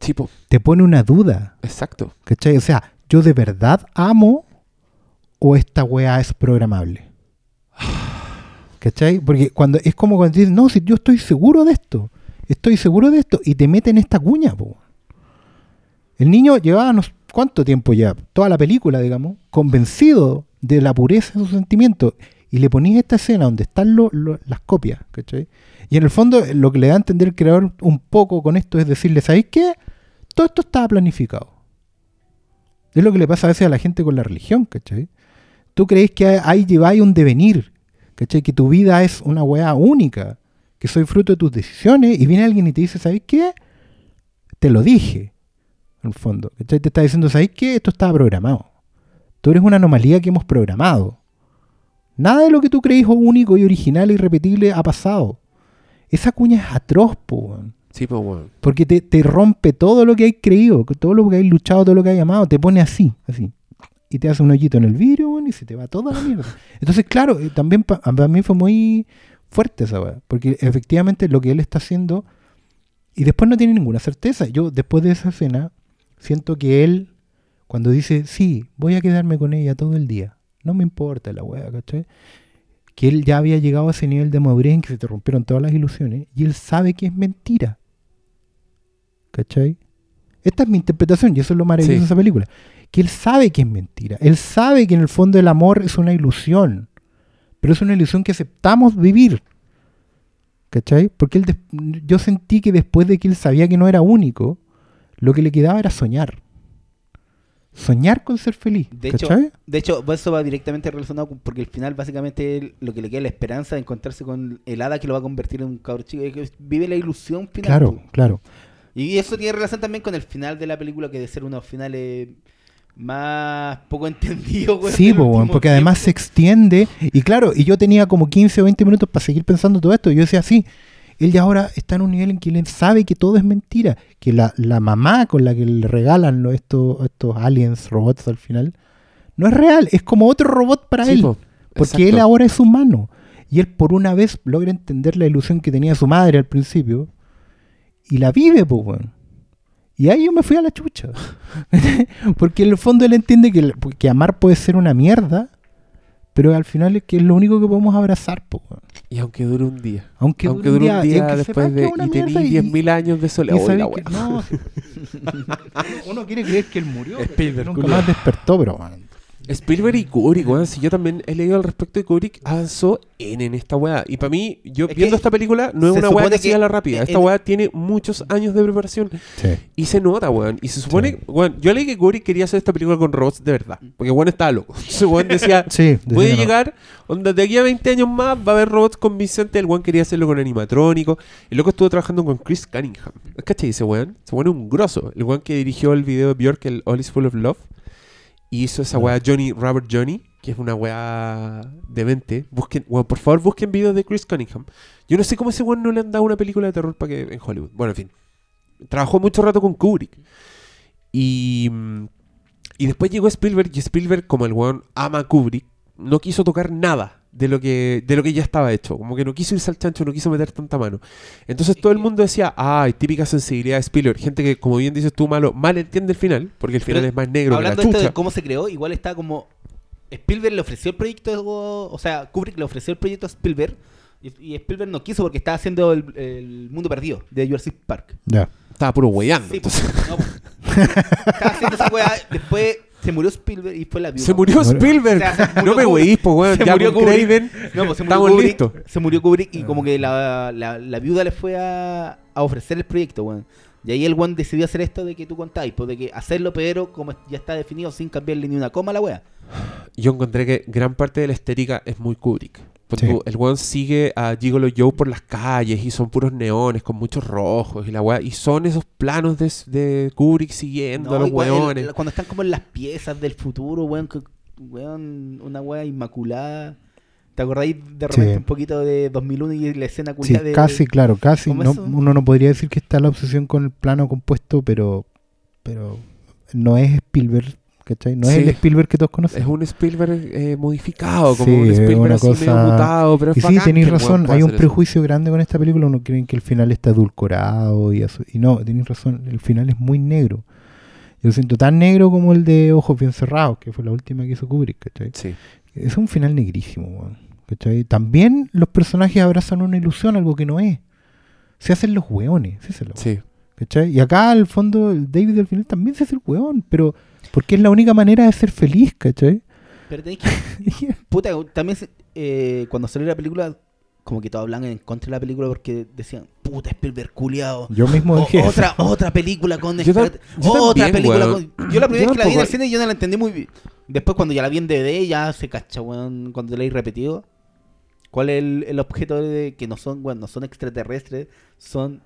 Sí, po, te pone una duda, exacto. ¿cachai? O sea, ¿yo de verdad amo o esta weá es programable? [sighs] ¿Cachai? Porque cuando es como cuando dices, no, si yo estoy seguro de esto, estoy seguro de esto, y te meten esta cuña, po. El niño llevaba no cuánto tiempo ya, toda la película, digamos, convencido de la pureza de sus sentimientos, y le ponías esta escena donde están las copias, ¿cachai? Y en el fondo, lo que le da a entender el creador un poco con esto es decirle, ¿sabéis qué? Todo esto estaba planificado. Es lo que le pasa a veces a la gente con la religión, ¿cachai? Tú crees que ahí lleváis un devenir, ¿cachai? Que tu vida es una weá única, que soy fruto de tus decisiones, y viene alguien y te dice, ¿sabes qué? Te lo dije, en el fondo, ¿cachai? Te está diciendo, ¿sabes qué? Esto estaba programado. Tú eres una anomalía que hemos programado. Nada de lo que tú creís único y original y irrepetible ha pasado. Esa cuña es atroz, po, weón. Sí, po, weón. Porque te, te rompe todo lo que hay creído, todo lo que hay luchado, todo lo que hay amado, te pone así, así. Y te hace un hoyito en el vidrio, weón, y se te va toda la mierda. Entonces, claro, eh, también pa- para mí fue muy fuerte esa weá. Porque efectivamente lo que él está haciendo, y después no tiene ninguna certeza. Yo, después de esa escena, siento que él, cuando dice, sí, voy a quedarme con ella todo el día, no me importa la weá, ¿cachai? Que él ya había llegado a ese nivel de madurez en que se te rompieron todas las ilusiones, y él sabe que es mentira. ¿Cachai? Esta es mi interpretación y eso es lo maravilloso Sí. de esa película. Que él sabe que es mentira. Él sabe que en el fondo el amor es una ilusión. Pero es una ilusión que aceptamos vivir. ¿Cachai? Porque él yo sentí que después de que él sabía que no era único, lo que le quedaba era soñar. Soñar con ser feliz. De hecho, de hecho, eso va directamente relacionado con, porque al final básicamente lo que le queda es la esperanza de encontrarse con el hada que lo va a convertir en un cabro chico. que vive la ilusión final. Claro, po. claro. Y eso tiene relación también con el final de la película, que de ser uno de los finales más poco [laughs] entendido. weón, Sí, po, porque además se extiende. Y claro, y yo tenía como 15 o 20 minutos para seguir pensando todo esto. Y yo decía, sí, él ya ahora está en un nivel en que él sabe que todo es mentira. Que la, la mamá con la que le regalan estos, estos aliens, robots al final, no es real. Es como otro robot para Sí, él. po, Porque exacto. él ahora es humano. Y él por una vez logra entender la ilusión que tenía su madre al principio. Y la vive, pues. Y ahí yo me fui a la chucha. [laughs] Porque en el fondo él entiende que, que amar puede ser una mierda. Pero al final es que es lo único que podemos abrazar, weón. Y aunque dure un día. Aunque, aunque dure un día y aunque sepa después de. Y y- 10.000 años de y soledad. Que- no, [laughs] [laughs] uno quiere creer que él murió. pero Spielberg, nunca culiao. más despertó, pero weón. Spielberg y Kubrick, weón. Si yo también he leído al respecto de Kubrick, avanzó en, en esta weá. Y para mí, yo Es viendo que esta película, no es una weá que siga que la rápida. en- Esta weá tiene muchos años de preparación. Sí. Y se nota, weón. Y se supone, weón, yo leí que Kubrick quería hacer esta película con robots de verdad. Porque weón estaba loco. [laughs] Entonces, weón decía, [laughs] Sí, voy a que llegar, onda, de aquí a 20 años más va a haber robots convincentes. El weón quería hacerlo con animatrónico. El loco estuvo trabajando con Chris Cunningham. ¿Cachai ese weón? Se pone un grosso. El weón que dirigió el video de Björk, el All is Full of Love. Y hizo esa weá Johnny, Robert Johnny, que es una weá demente. Busquen, weón, por favor, busquen videos de Chris Cunningham. Yo no sé cómo ese weón no le han dado una película de terror para que en Hollywood. Bueno, en fin. Trabajó mucho rato con Kubrick. Y, mm, y después llegó Spielberg y Spielberg, como el weón ama a Kubrick, no quiso tocar nada de lo que de lo que ya estaba hecho. Como que no quiso irse al chancho, no quiso meter tanta mano. Entonces todo el mundo decía, ay, típica sensibilidad de Spielberg. Gente que, como bien dices tú, malo, mal entiende el final, porque el final Pero, es más negro que la Hablando de esto de cómo se creó, igual está como. Spielberg le ofreció el proyecto, o sea, Kubrick le ofreció el proyecto a Spielberg. Y, y Spielberg no quiso porque estaba haciendo el, el mundo perdido de Jurassic Park. Ya. Estaba puro weyando. Sí, entonces. pues, no, pues. [laughs] estaba haciendo esa weá. Después se murió Spielberg y fue la viuda. Se murió. Spielberg. O sea, se [laughs] murió no me weís, pues, weón. Se Ya murió con Kubrick. Craven No, pues se murió estamos Kubrick. listos. Se murió Kubrick y como que la, la, la viuda le fue a, a ofrecer el proyecto, weón. Y ahí el weón decidió hacer esto de que tú contáis, pues de que hacerlo, pero como ya está definido sin cambiarle ni una coma a la wea. Yo encontré que gran parte de la estética es muy Kubrick. Pues Sí. tú, el weón sigue a Gigolo Joe por las calles y son puros neones con muchos rojos y la weá. Y son esos planos de, de Kubrick siguiendo No, a los weones. el- cuando están como en las piezas del futuro, weón, que- weón, una wea inmaculada. ¿Te acordáis de repente Sí. un poquito de 2001 y la escena Sí, culiada de... casi, claro, casi. Uno no podría decir que está la obsesión con el plano compuesto, pero, pero no es Spielberg, ¿cachai? No Sí. es el Spielberg que todos conocen. Es un Spielberg eh, modificado, como Sí, un Spielberg una así cosa- mutado, pero Y sí, tenéis razón, hay un eso. prejuicio grande con esta película, uno cree que el final está edulcorado y. Y no, tenéis razón, el final es muy negro. Yo lo siento tan negro como el de Ojos Bien Cerrados, que fue la última que hizo Kubrick, ¿cachai? Sí. Es un final negrísimo, ¿cachai? También los personajes abrazan una ilusión, algo que no es. Se hacen los hueones, es la Sí. ¿Cachai? Y acá al fondo el David al final también se hace el hueón, pero porque es la única manera de ser feliz, ¿cachai? Pero tenéis que [laughs] Puta, también eh, cuando salió la película, como que todos hablan en contra de la película porque decían, puta, Spielberg culiao. Yo mismo O- dije otra, otra película con Yo yo otra también, película weón. con... Yo la primera Yo vez que la vi en el cine yo no la entendí muy bien. Después cuando ya la vi en DVD ya se cacha, weón, cuando la he repetido. ¿Cuál es el, el objeto de que no son, weón, no son extraterrestres? Son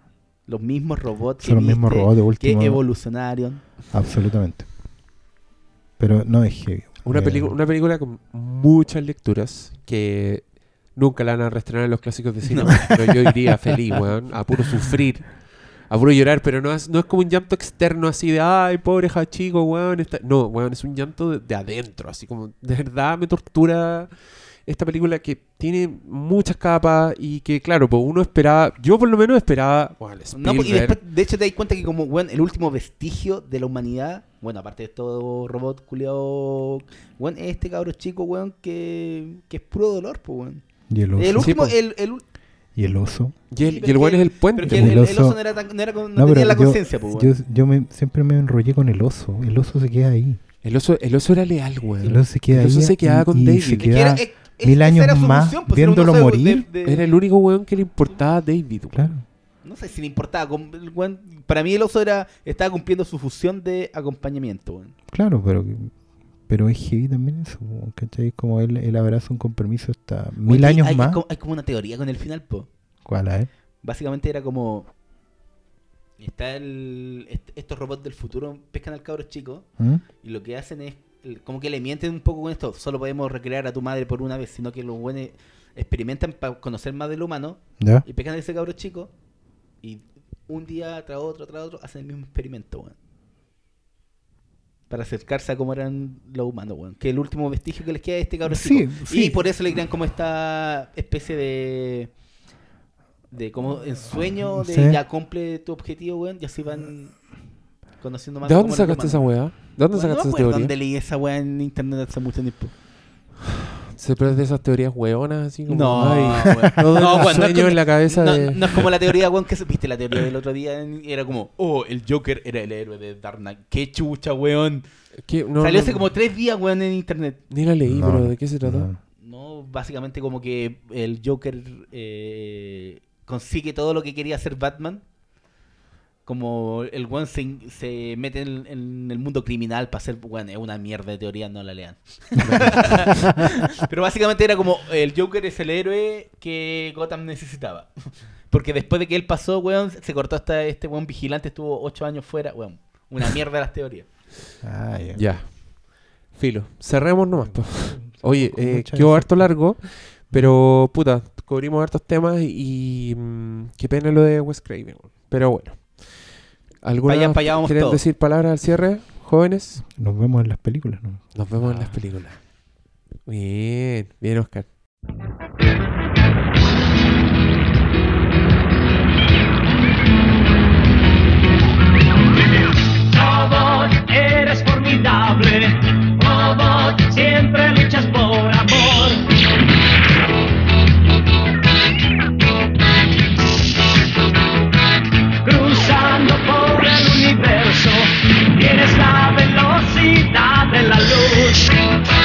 los mismos robots que los mismos robots de que último. evolucionaron. Absolutamente. Pero no es heavy. Una, Eh, película una película con muchas lecturas que nunca la van a reestrenar en los clásicos de cine. No. Pero yo iría feliz, weón, a puro sufrir, a puro llorar, pero no es, no es como un llanto externo así de, ay, pobre chico, weón. está-". No, weón, es un llanto de, de adentro, así como, de verdad me tortura esta película que tiene muchas capas y que, claro, pues uno esperaba, yo por lo menos esperaba, bueno, No, pues, y después, de hecho, te das cuenta que como, weón, el último vestigio de la humanidad, bueno, aparte de estos robots culiados, weón, es este cabro chico, weón, que, que es puro dolor, pues, weón. Y el oso. El último, el, el, Y el oso. y el, Sí, y el pero weón es el puente. pero que el, el- el oso- oso no, era tan- no, era con- no No, tenía la yo- conciencia, pues, Yo, weón. yo me, siempre me enrollé con el oso. El oso se queda ahí. El oso, el oso era leal, weón. El oso se queda El oso ahí. se quedaba y- con y David. se Es Es que queda- era- es- es- mil años más función, pues, viéndolo oso morir. de- de- Era el único weón que le importaba a David, weón. Claro. No sé si le importaba. para mí el oso era estaba cumpliendo su función de acompañamiento. Claro, pero pero es heavy también eso, ¿cachai? Como él, él abraza un compromiso hasta mil Oye, años hay, más. Hay como, una teoría con el final, po. ¿Cuál, ver? Básicamente era como. Está el. est- estos robots del futuro pescan al cabro chico. ¿Mm? Y lo que hacen es. Como que le mienten un poco con esto. Solo podemos recrear a tu madre por una vez. Sino que los buenos experimentan para conocer más del humano. ¿Ya? Y pescan a ese cabro chico. Y un día tras otro, tras otro, hacen el mismo experimento, weón. Para acercarse a cómo eran los humanos, weón. Que el último vestigio que les queda es este cabro Sí, sí. Y por eso le crean como esta especie de. De como ensueño de Sí. ya cumple tu objetivo, weón. Y así van conociendo más ¿De dónde sacaste esa weá? ¿De dónde Bueno, sacaste no esa teoría? dónde leí esa weá en internet hace mucho tiempo. Se pierde esas teorías weonas así como. No, ay, No, no es sueño como- en la cabeza no, de. no es como la [laughs] teoría, weón, que se viste la teoría del otro día. Era como, oh, el Joker era el héroe de Dark Knight. Qué chucha, weón. ¿Qué? No, Salió no, hace como tres días, weón, en internet. Ni la leí, No, pero ¿de qué se trata? no. No, básicamente como que el Joker eh, consigue todo lo que quería hacer Batman. Como el weón se, se mete en, en el mundo criminal para hacer, weón, es una mierda de teoría, no la lean. [laughs] Pero básicamente era como, el Joker es el héroe que Gotham necesitaba. Porque después de que él pasó, weón, se cortó hasta este weón vigilante, estuvo ocho años fuera, weón. Una mierda las teorías. Ah, ya. Ya. Filo. Cerremos nomás. po. [laughs] Oye, eh, quedó harto largo, pero puta, cubrimos hartos temas y mm, qué pena lo de Wes Craven. weón. Pero bueno. ¿Alguna vamos ¿Quieren decir palabras al cierre, jóvenes? Nos vemos en las películas. ¿no? Nos vemos ah. en las ah. películas. Bien, bien, Oscar. Robot, eres formidable. Robot, siempre luchas por Música